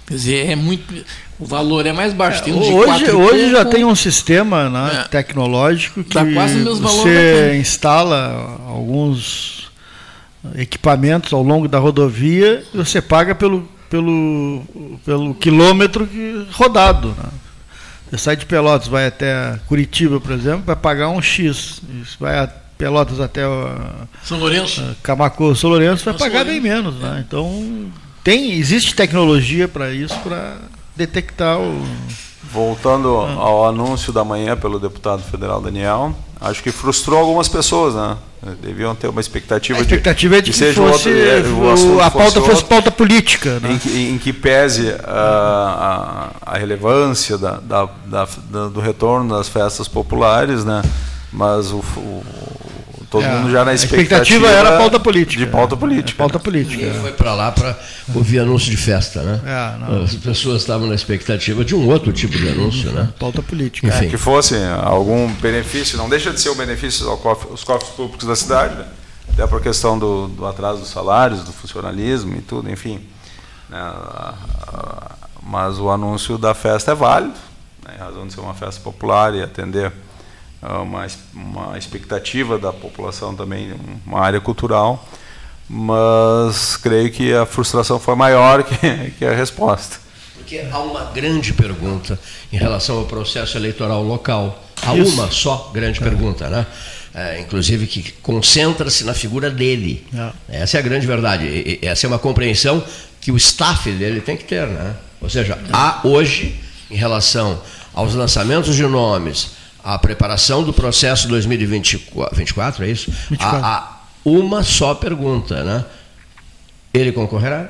Quer dizer, é muito. O valor é mais baixo. É, hoje hoje já tem um sistema né, é, tecnológico que você instala alguns equipamentos ao longo da rodovia e você paga pelo pelo, pelo quilômetro rodado. Né? Você sai de Pelotas, vai até Curitiba, por exemplo, vai pagar um X. Isso vai a Pelotas até São Lourenço, Camacu, São Lourenço, vai São pagar Lourenço. bem menos. Né? Então tem, existe tecnologia para isso, para detectar o. Voltando ah. ao anúncio da manhã pelo deputado federal Daniel, acho que frustrou algumas pessoas, né? Deviam ter uma expectativa, a expectativa de, é de que, que fosse, outro, o, a pauta fosse, fosse pauta política. Né? Em, que, em, que, pese a, a, a relevância da, da, da, do retorno das festas populares, né? mas o, o todo é, mundo já na expectativa, a expectativa era pauta política. De pauta política. É, pauta política. Ninguém foi para lá para ouvir anúncio de festa, né? É, As pessoas estavam na expectativa de um outro tipo de anúncio, né? Pauta política. Enfim. É, que fosse algum benefício, não deixa de ser um benefício aos cofres, cofres públicos da cidade, né? até por questão do, do, atraso dos salários, do funcionalismo e tudo, enfim. Né? Mas o anúncio da festa é válido, né? em razão de ser uma festa popular e atender uma, uma expectativa da população também, uma área cultural, mas creio que a frustração foi maior que, *laughs* que a resposta. Porque há uma grande pergunta em relação ao processo eleitoral local. Há Isso. uma só grande é. pergunta, né? É, inclusive que concentra-se na figura dele. É. Essa é a grande verdade. E, essa é uma compreensão que o staff dele tem que ter, né? Ou seja, há hoje, em relação aos lançamentos de nomes, a preparação do processo 2024, é isso? Há, há uma só pergunta, né? Ele concorrerá?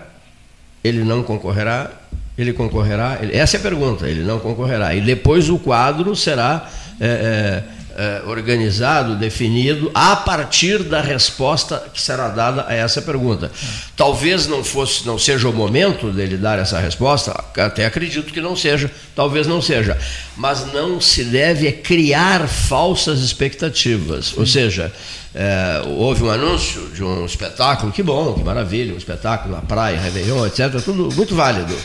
Ele não concorrerá? Ele concorrerá? Essa é a pergunta. Ele não concorrerá. E depois o quadro será é, é, é, organizado, definido, a partir da resposta que será dada a essa pergunta. Talvez não fosse, não seja o momento dele dar essa resposta, até acredito que não seja, talvez não seja, mas não se deve criar falsas expectativas. Ou seja, é, houve um anúncio de um espetáculo, que bom, que maravilha, um espetáculo na praia, Réveillon, etc., tudo muito válido.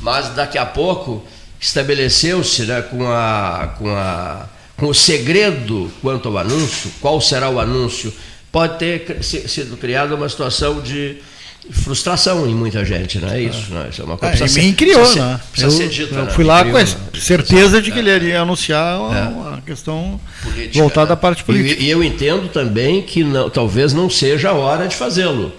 Mas daqui a pouco estabeleceu-se né, com a. Com a o segredo quanto ao anúncio, qual será o anúncio, pode ter sido criada uma situação de frustração em muita gente, não é isso? Não, isso é uma coisa. É, ser, mim criou, né? Ser, ser dito, eu, né? fui lá criou, com a né? certeza de que é. ele iria anunciar uma, é. questão Política, voltada né? à parte política. E, e, eu entendo também que não, talvez não seja a hora de fazê-lo.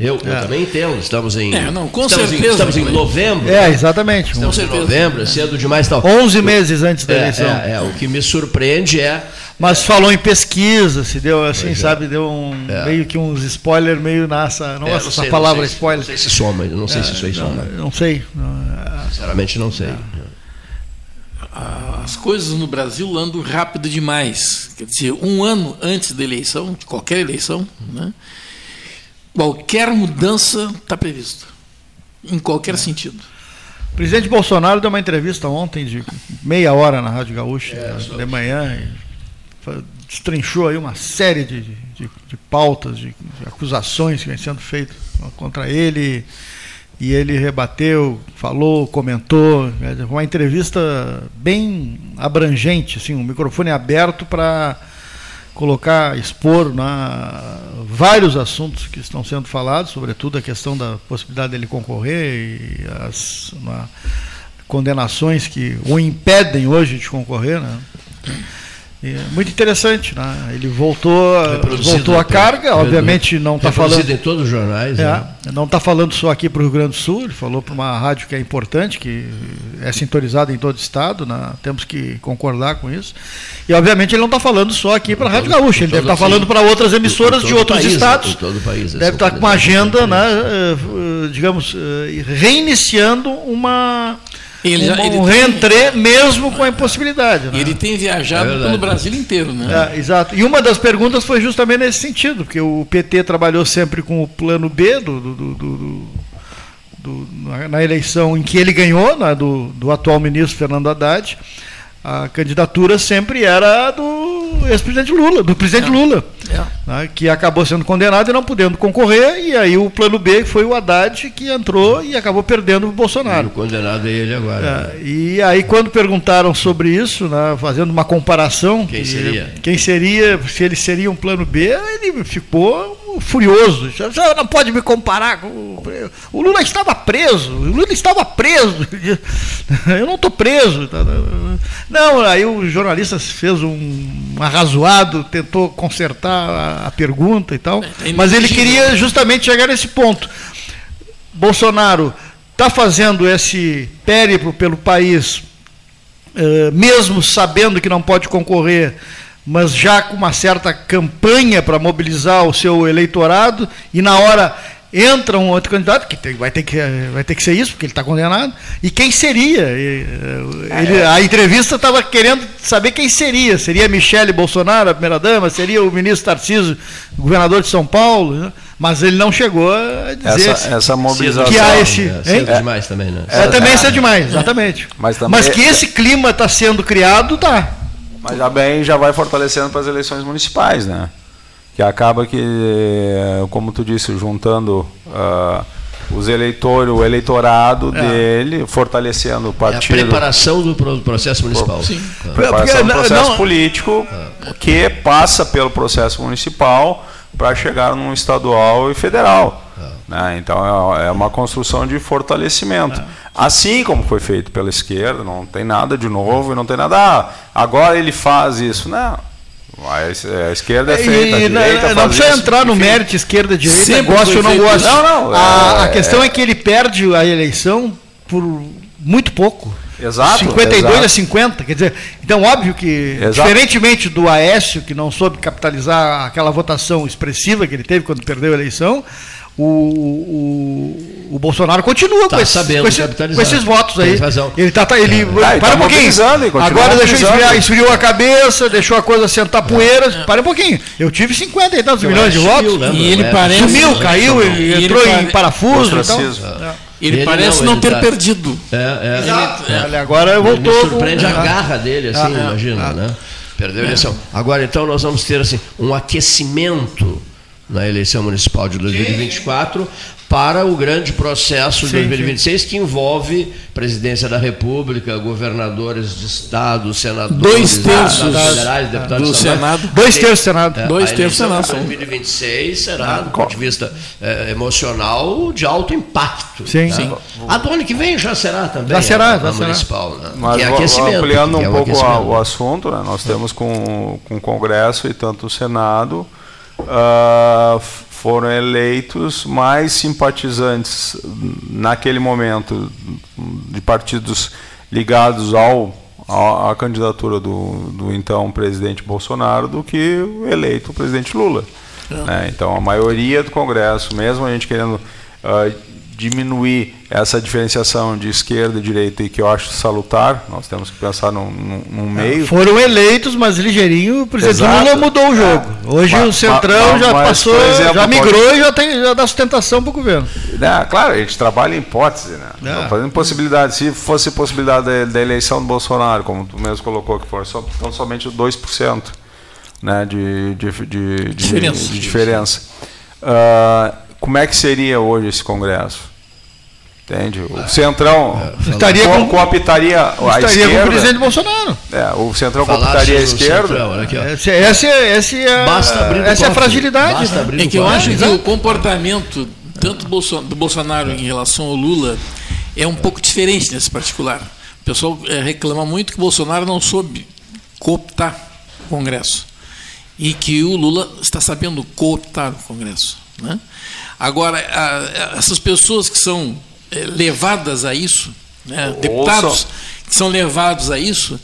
Eu, é. eu, também entendo, estamos em. É, não, com estamos certeza. Em, estamos em novembro. É, exatamente. Estamos em novembro, é cedo demais tal. 11 meses antes da é, eleição. É, é, o que me surpreende é. Mas falou em pesquisa, se deu assim, é. sabe, deu um, meio que uns spoiler meio nessa. Não gosto dessa palavra não sei, spoiler. Não sei se soma, não sei se isso aí soma. Não, não sei. Sinceramente não sei. As coisas no Brasil andam rápido demais. Quer dizer, um ano antes da eleição, de qualquer eleição, né? Qualquer mudança está prevista, em qualquer é. sentido. presidente Bolsonaro deu uma entrevista ontem de meia hora na Rádio Gaúcha, é, de manhã, e destrinchou aí uma série de, de, de pautas, de, de, acusações que vêm sendo feitas contra ele, e ele rebateu, falou, comentou, uma entrevista bem abrangente, assim, um microfone aberto para colocar, expor na, vários assuntos que estão sendo falados, sobretudo a questão da possibilidade dele concorrer e as na, condenações que o impedem hoje de concorrer. Né? É muito interessante, né? Ele voltou, voltou a carga, obviamente não está falando. em todos os jornais. É, né? Não está falando só aqui para o Rio Grande do Sul, ele falou para uma rádio que é importante, que é sintonizada em todo o estado, né? temos que concordar com isso. E obviamente ele não está falando só aqui para a Rádio Gaúcha, ele deve estar tá falando para outras emissoras de outros país, estados. Todo país, deve estar tá com uma agenda, né? Eh, eh, digamos, eh, reiniciando uma ele já, um, ele um reentré mesmo com a impossibilidade. Né? Ele tem viajado é pelo Brasil inteiro, né? É, exato. E uma das perguntas foi justamente nesse sentido, porque o PT trabalhou sempre com o plano B do, do, do, do na eleição em que ele ganhou, né, do, do atual ministro Fernando Haddad a candidatura sempre era do ex-presidente Lula, do presidente é. Lula, é. Né, que acabou sendo condenado e não podendo concorrer, e aí o plano B foi o Haddad que entrou e acabou perdendo o Bolsonaro. E o condenado é ele agora. É, e aí quando perguntaram sobre isso, né, fazendo uma comparação, quem seria? Quem seria, se ele seria um plano B, ele ficou furioso. Não pode me comparar com. O Lula estava preso. O Lula estava preso. *laughs* Eu não estou preso. Não, aí o jornalista fez um arrazoado, tentou consertar a, a pergunta e tal. É, mas ele queria justamente chegar nesse ponto. Bolsonaro está fazendo esse périplo pelo país, uh, mesmo sabendo que não pode concorrer mas já com uma certa campanha para mobilizar o seu eleitorado, e na hora entra um outro candidato, que tem, vai, ter que vai ter que ser isso, porque ele está condenado, e quem seria? Ele, a entrevista estava querendo saber quem seria. Seria Michele Bolsonaro, a primeira-dama? Seria o ministro Tarcísio, governador de São Paulo? Mas ele não chegou a dizer essa, essa mobilização. Que há esse, é, cedo é, demais também, né? É, também é cedo demais, exatamente. Mas, também, Mas que esse clima está sendo criado, tá. Mas já bem já vai fortalecendo para as eleições municipais, né? Que acaba que, como tu disse, juntando uh, os eleitores, o eleitorado é. dele, fortalecendo o partido. É a preparação do processo municipal. Sim. A preparação do processo não, político é. que passa pelo processo municipal para chegar num estadual e federal. Né? Então é, é uma construção de fortalecimento. É. Assim como foi feito pela esquerda, não tem nada de novo e não tem nada. Ah, agora ele faz isso. Não. A esquerda é feita, a direita Não precisa isso, entrar no enfim, mérito esquerda, direita, gosto ou não gosto. Não, não. A, é, a questão é, é que ele perde a eleição por muito pouco. Exato. 52 exato. a 50. Quer dizer, então, óbvio que, exato. diferentemente do Aécio, que não soube capitalizar aquela votação expressiva que ele teve quando perdeu a eleição, o, o, o Bolsonaro continua tá com, esse, sabendo com, esse, com, esses votos aí. Ele tá, tá ele, é. para um pouquinho. Agora deixou esfriar, esfriou a cabeça, deixou a coisa sentar poeira. É. Para um pouquinho. Eu tive 50 e tantos milhões de votos. Né, e ele é. parece. Sumiu, caiu, ele entrou em parafuso. Então, ele, ele parece não, não ter tá... perdido. É, é. Ele, agora voltou. Me surpreende com... a garra dele, assim, ah, imagina, ah, né? Perdeu a eleição. Agora, então, nós vamos ter assim, um aquecimento na eleição municipal de 2024 para o grande processo de 2026 sim. que envolve presidência da República, governadores de estado, senadores, dois terços federais, deputados do Senado, dois terços do Senado, é, dois terços do Senado. 2026 será, do ponto de vista é, emocional, de alto impacto. Sim, né? sim. A do ano que vem já será também. Já será, a, já a municipal, será. Né? Mas que é aquecimento, ampliando um é pouco o assunto, né? nós temos com, com o Congresso e tanto o Senado uh, foram eleitos mais simpatizantes naquele momento de partidos ligados ao à candidatura do, do então presidente Bolsonaro do que o eleito presidente Lula. É. Né? Então a maioria do Congresso, mesmo a gente querendo uh, diminuir essa diferenciação de esquerda e direita e que eu acho salutar. Nós temos que pensar num, num, num meio. Foram eleitos, mas ligeirinho o presidente Exato. Lula mudou o jogo. É. Hoje mas, o Centrão mas, já mas, passou, exemplo, já migrou pode... e já, tem, já dá sustentação para o governo. É, claro, a gente trabalha em hipótese, né? É. fazendo possibilidade. Se fosse possibilidade da, da, eleição do Bolsonaro, como tu mesmo colocou, que for só, então somente 2% né, de, de, de, de diferença. De diferença. Uh, como é que seria hoje esse Congresso? Entende? O Centrão é, estaria co com, cooptaria a estaria esquerda. com o presidente Bolsonaro. É, o Centrão cooptaria a esquerda. Centrão, aqui, essa, essa, essa, é, Basta essa é a fragilidade. Né? É que eu acho que o comportamento tanto do Bolsonaro em relação ao Lula é um pouco diferente nesse particular. O pessoal é, reclama muito que o Bolsonaro não soube cooptar o Congresso e que o Lula está sabendo cooptar o Congresso. Né? Agora, a, a, essas pessoas que são é, levadas a isso, né, deputados que são levados a isso,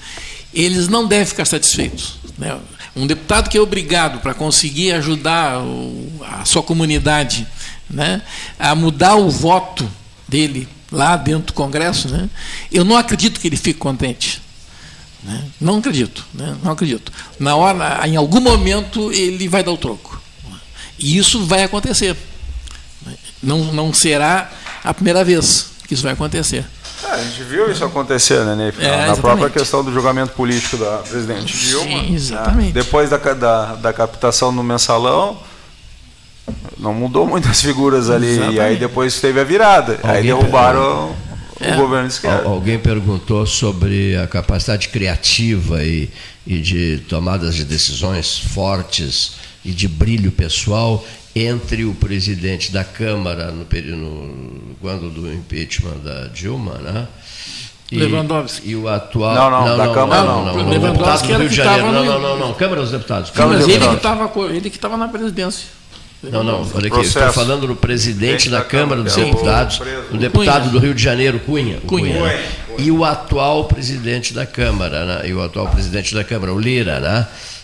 eles não devem ficar satisfeitos. Né? Um deputado que é obrigado para conseguir ajudar o, a sua comunidade né, a mudar o voto dele lá dentro do Congresso, né, eu não acredito que ele fique contente. Né? Não acredito, né? não acredito. Na hora, em algum momento, ele vai dar o troco. E isso vai acontecer. Não, não será a primeira vez que isso vai acontecer. É, a gente viu isso acontecer, né, Ney? É, na própria questão do julgamento político da presidente Dilma. Sim, né? exatamente. Né? Depois da, da, da captação no mensalão, não mudou muitas figuras ali. Exatamente. E aí depois teve a virada. Alguém aí derrubaram o é. governo de esquerda. Alguém perguntou sobre a capacidade criativa e, e de tomadas de decisões fortes e de brilho pessoal entre o presidente da Câmara no período quando do impeachment da Dilma, né? E, Lewandowski. E o atual. Não, não, não da não, Câmara não. não, não, Lewandowski era que estava. Não, não, não, não, Câmara dos Deputados. Câmara dos Deputados. Ele que estava na presidência. Não, não, olha aqui, estou falando do presidente da Câmara dos Deputados, o deputado do Rio de Janeiro, Cunha. Cunha. Cunha. E o atual presidente da Câmara, né? e o atual presidente da Câmara, o Lira,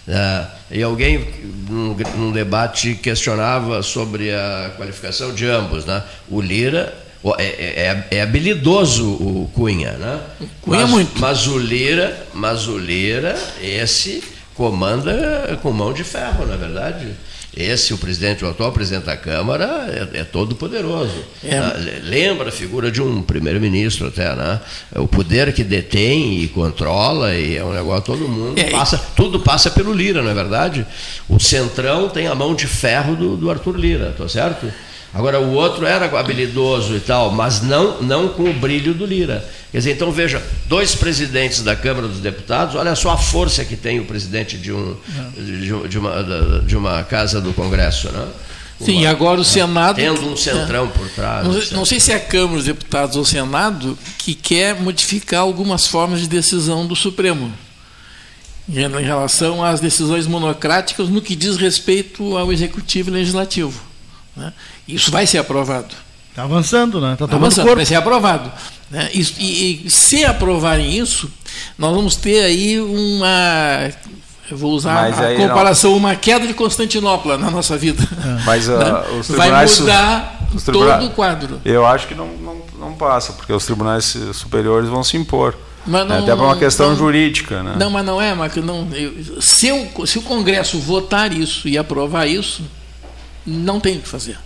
né? E alguém, num, num, debate, questionava sobre a qualificação de ambos. Né? O Lira é, é, é, é habilidoso o Cunha, né? Cunha mas, muito. Mas o Lira, mas o Lira, esse comanda com mão de ferro, na é verdade. Esse, o presidente, o atual presidente da Câmara, é, é todo poderoso. É. Ah, lembra a figura de um primeiro-ministro até, né? O poder que detém e controla, e é um negócio todo mundo é. passa, tudo passa pelo Lira, não é verdade? O Centrão tem a mão de ferro do, do Arthur Lira, tá certo? Agora o outro era habilidoso e tal, mas não, não com o brilho do Lira. Quer dizer, então veja, dois presidentes da Câmara dos Deputados, olha só a força que tem o presidente de, um, de, de, uma, de uma casa do Congresso, né? Sim, uma, agora o Senado. Tendo um centrão é, por trás. Não, não, sei se é a Câmara dos Deputados ou o Senado que quer modificar algumas formas de decisão do Supremo em relação às decisões monocráticas no que diz respeito ao Executivo e Legislativo. Né? Isso vai ser aprovado. Está avançando, né? Está tá avançando, corpo. vai ser aprovado. Né? E, e, e, se aprovarem isso, nós vamos ter aí uma. Eu vou usar Mas a comparação, não... uma queda de Constantinopla na nossa vida. É. Mas uh, os tribunais. Vai mudar os tribunais, todo o quadro. Eu acho que não, não, não passa, porque os tribunais superiores vão se impor. Mas não, Até para uma questão não, jurídica. Né? Não, mas não é, mas não, eu, se, eu, se o Congresso votar isso e aprovar isso, não tem o que fazer.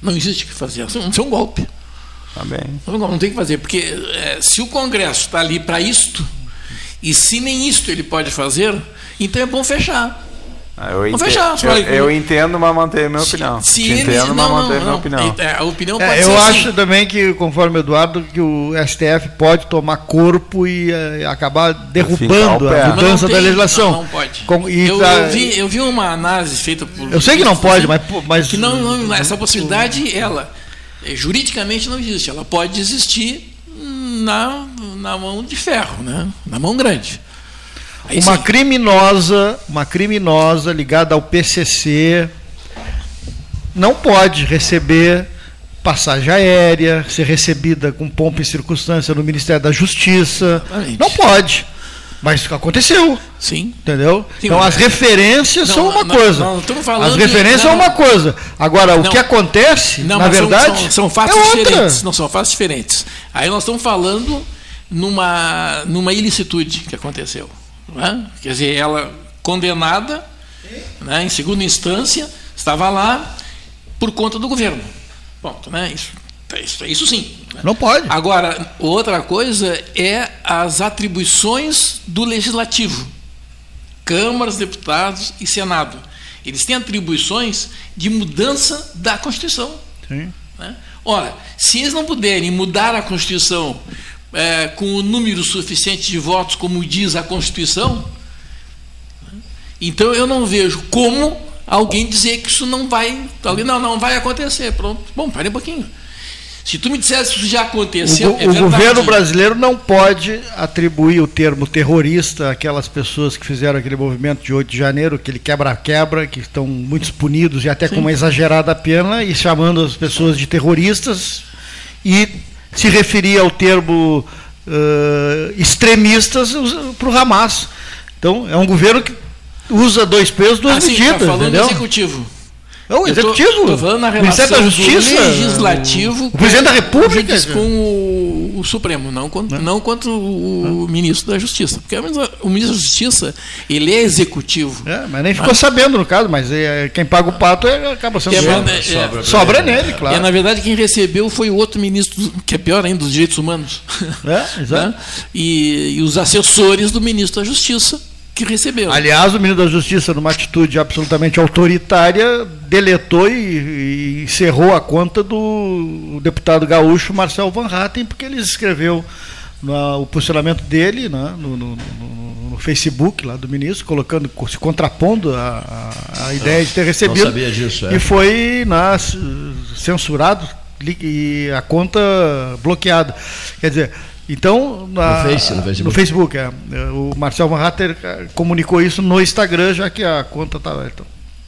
Não existe o que fazer. *laughs* Isso é um golpe. Tá. Não tem o que fazer, porque é, se o Congresso está ali para isto, e se nem isto ele pode fazer, então é bom fechar. Ah, eu, entendo, fechar, eu, eu, entendo, mas mantenho a minha opinião. Se, se entendo, mas mantenho a minha opinião. É, a opinião é, eu acho assim. também que, conforme o Eduardo, que o STF pode tomar corpo e uh, acabar derrubando a mudança da legislação. Não, não pode. Com, eu, tá, eu, vi, eu vi uma análise feita por. Eu sei que não pode, mas. mas que não, não, essa possibilidade, ela, eh, juridicamente não existe. Ela pode existir na, na mão de ferro, né? na mão grande. Aí uma sim. criminosa, uma criminosa ligada ao PCC não pode receber passagem aérea, ser recebida com pompa e circunstância no Ministério da Justiça. Exatamente. Não pode. Mas aconteceu. Sim. Entendeu? Sim, então as referências Não, são uma não, coisa. não, falando as referências são uma coisa. Agora, o que acontece, na mas são- verdade, são, são fatos é outra. diferentes. Não são fatos diferentes. Aí nós estamos falando numa, numa ilicitude que aconteceu. Não é? Quer dizer, ela condenada, né, em segunda instância, estava lá por conta do governo. Ponto, né? Isso, isso, isso sim. né? Não pode. Agora, outra coisa é as atribuições do legislativo. Câmaras, deputados e Senado. Eles têm atribuições de mudança da Constituição. Sim. né? Ora, se eles não puderem mudar a Constituição eh, com o número suficiente de votos, como diz a Constituição, então eu não vejo como alguém dizer que isso não vai. Alguém, não, não vai acontecer. Pronto. Bom, pare um pouquinho. Se tu me dissesse que isso já O, aconteceu, go- é o governo brasileiro não pode atribuir o termo terrorista àquelas pessoas que fizeram aquele movimento de 8 de janeiro, aquele quebra-quebra, que estão muito punidos e até Sim. com uma exagerada pena, e chamando as pessoas de terroristas, e se referir ao termo eh, extremistas para o Hamas. Então, é um governo que usa dois pesos, duas Ah, sim, medidas. tá falando entendeu? do executivo. É o executivo. tô falando na O Ministério da relação do Justiça. legislativo O presidente da República. com o, o Supremo, não, con- não contra o, o ministro da Justiça. Porque o ministro da Justiça, ele é executivo. É, mas nem ficou sabendo no caso, mas é, quem paga o pato é, acaba sendo É, sobra, mas, é, sobra, sobra nele, claro. E, na verdade, quem recebeu foi o outro ministro, que é pior ainda, dos direitos humanos. É, *laughs* exato. Né? E, e os assessores do ministro da Justiça que receberam. Aliás, o ministro da Justiça, numa atitude absolutamente autoritária, deletou e, e encerrou a conta do deputado gaúcho Marcel Van Hatten, porque ele escreveu na- o posicionamento dele né, no, no- no- no Facebook lá do ministro, colocando, se contrapondo à à- à ideia de ter recebido. Não sabia disso, é. E foi na- censurado li- e a conta bloqueada. Quer dizer, então na- No Face, no Facebook. no Facebook, é. O Marcel Van Hatter eh, comunicou isso no Instagram, já que a conta estava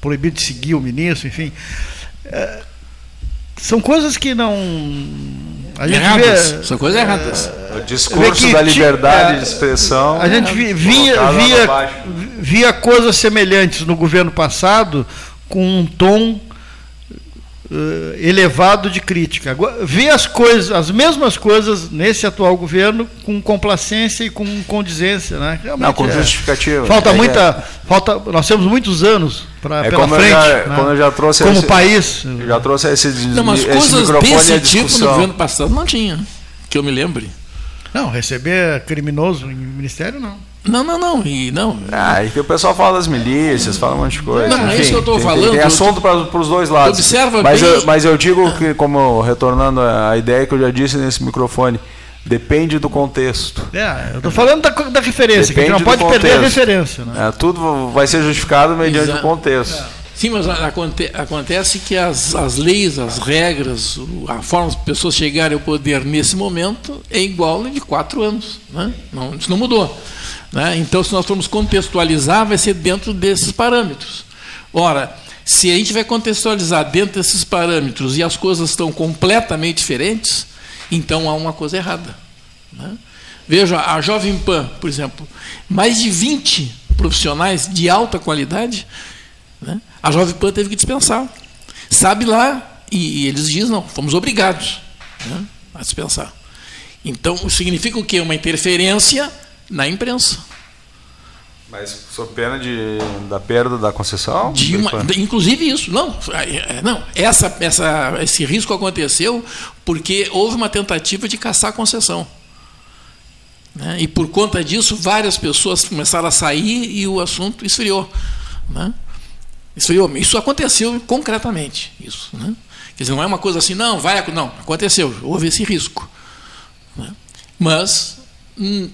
proibido de seguir o ministro, enfim. É, são coisas que não. A gente Erradas, vê, são coisas erradas. O discurso que da liberdade é, de expressão. A gente vi- via, via, via coisas semelhantes no governo passado com um tom eh, elevado de crítica. Agora, vê as coisas, as mesmas coisas nesse atual governo com complacência e com condizência, né? Realmente Não, com é- justificativa. Falta É, muita, falta. Nós temos muitos anos para É pela como eu frente, já- né? como eu já trouxe como esse- país. Eu já trouxe esse, Não, mas esse coisas desse tipo no governo passado não tinha, que eu me lembre. Não, receber criminoso em ministério não. Não, não, não. E não. Ah, e que o pessoal fala das milícias, fala um monte de coisa. Não, é Enfim, isso que eu tô tem, falando, Tem, assunto para os dois lados. Observa mas, bem- eu, mas eu digo que, como retornando à ideia que eu já disse nesse microfone, depende do contexto. É, eu estou falando da, da referência, que a gente não Depende pode do perder a contexto. referência. Né? É, tudo vai ser justificado mediante Exato. o contexto. Sim, mas aconte- acontece que as, as leis, as regras, a forma das pessoas chegarem ao poder nesse momento é igual a de quatro anos. Né? Não, isso não mudou. Né? Então, se nós formos contextualizar, vai ser dentro desses parâmetros. Ora, se a gente vai contextualizar dentro desses parâmetros e as coisas estão completamente diferentes, então há uma coisa errada. né? Veja, a Jovem Pan, por exemplo, mais de 20 profissionais de alta qualidade né? A Jovem Pan teve que dispensar. Sabe lá, e, e eles dizem, não, fomos obrigados né, a dispensar. Então, significa o quê? Uma interferência na imprensa. Mas sob pena de, da perda da concessão? De uma- de- inclusive isso. Não, é, é, não essa, essa, esse risco aconteceu porque houve uma tentativa de caçar a concessão. Né? E por conta disso, várias pessoas começaram a sair e o assunto esfriou. Né? Esfriou. Isso aconteceu concretamente. Isso, né? Quer dizer, não é uma coisa assim, não, vai. Não, aconteceu, houve esse risco. né? Mas hum,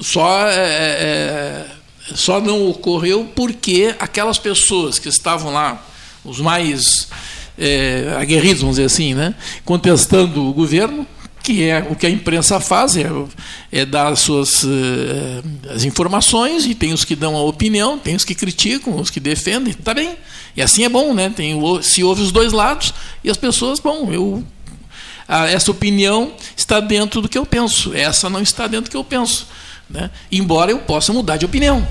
só, é, é, só não ocorreu porque aquelas pessoas que estavam lá, os mais é, aguerridos, vamos dizer assim, né, contestando o governo, que é o que a imprensa faz, é, é dar as suas eh, as informações, e tem os que dão a opinião, tem os que criticam, os que defendem, tá bem. E assim é bom, né? Tem, se ouve os dois lados, e as pessoas, bom, eu essa opinião está dentro do que eu penso, essa não está dentro do que eu penso. Né? Embora eu possa mudar de opinião.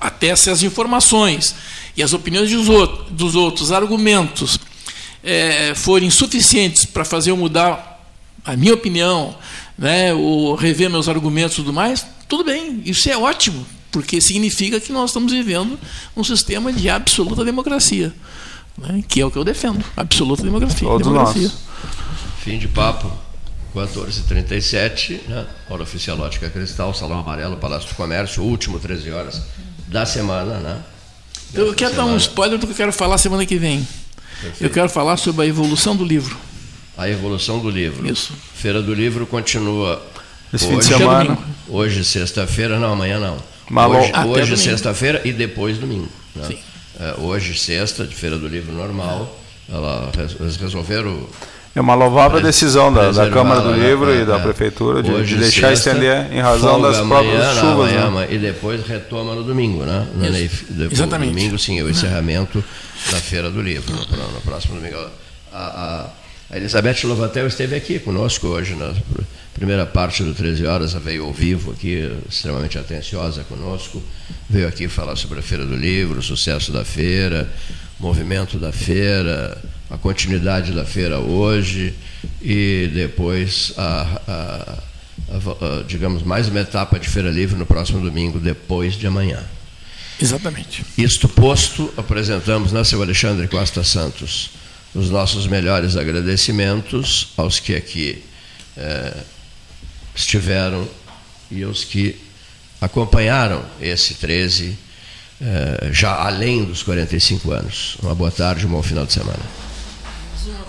Até se as informações e as opiniões dos outros, dos outros argumentos é, forem suficientes para fazer eu mudar a minha opinião, né, ou rever meus argumentos e tudo mais, tudo bem, isso é ótimo, porque significa que nós estamos vivendo um sistema de absoluta democracia, né, que é o que eu defendo, absoluta democracia. Todos democracia. nós. Fim de papo. 14h37, né? Hora oficial Ótica Cristal, Salão Amarelo, Palácio do Comércio, último 13 horas da semana, né? Eu quero semana. dar um spoiler do que eu quero falar semana que vem. Perfeito. Eu quero falar sobre a evolução do livro. A evolução do livro. Isso. Feira do Livro continua. Esse hoje, fim de semana. Hoje, sexta-feira, não, amanhã não. Malo. Hoje, hoje sexta-feira e depois domingo. Né? Sim. É, hoje, sexta, de Feira do Livro normal. Ela, eles resolveram é uma louvável decisão da, da Câmara do Livro é, e da é. Prefeitura de, de deixar sexta, estender em razão das próprias amanhã, chuvas. Amanhã, né? E depois retoma no domingo, né? Depois, Exatamente. domingo, sim, é o encerramento da Feira do Livro, no, no próximo domingo. A, a, a Elizabeth Lovatel esteve aqui conosco hoje, na primeira parte do 13 Horas, ela veio ao vivo aqui, extremamente atenciosa conosco, veio aqui falar sobre a Feira do Livro, o sucesso da feira, movimento da feira, a continuidade da feira hoje e depois, a, a, a, digamos, mais uma etapa de Feira Livre no próximo domingo, depois de amanhã. Exatamente. Isto posto, apresentamos, né, seu Alexandre Costa Santos, os nossos melhores agradecimentos aos que aqui é, estiveram e aos que acompanharam esse 13, é, já além dos 45 anos. Uma boa tarde, um bom final de semana.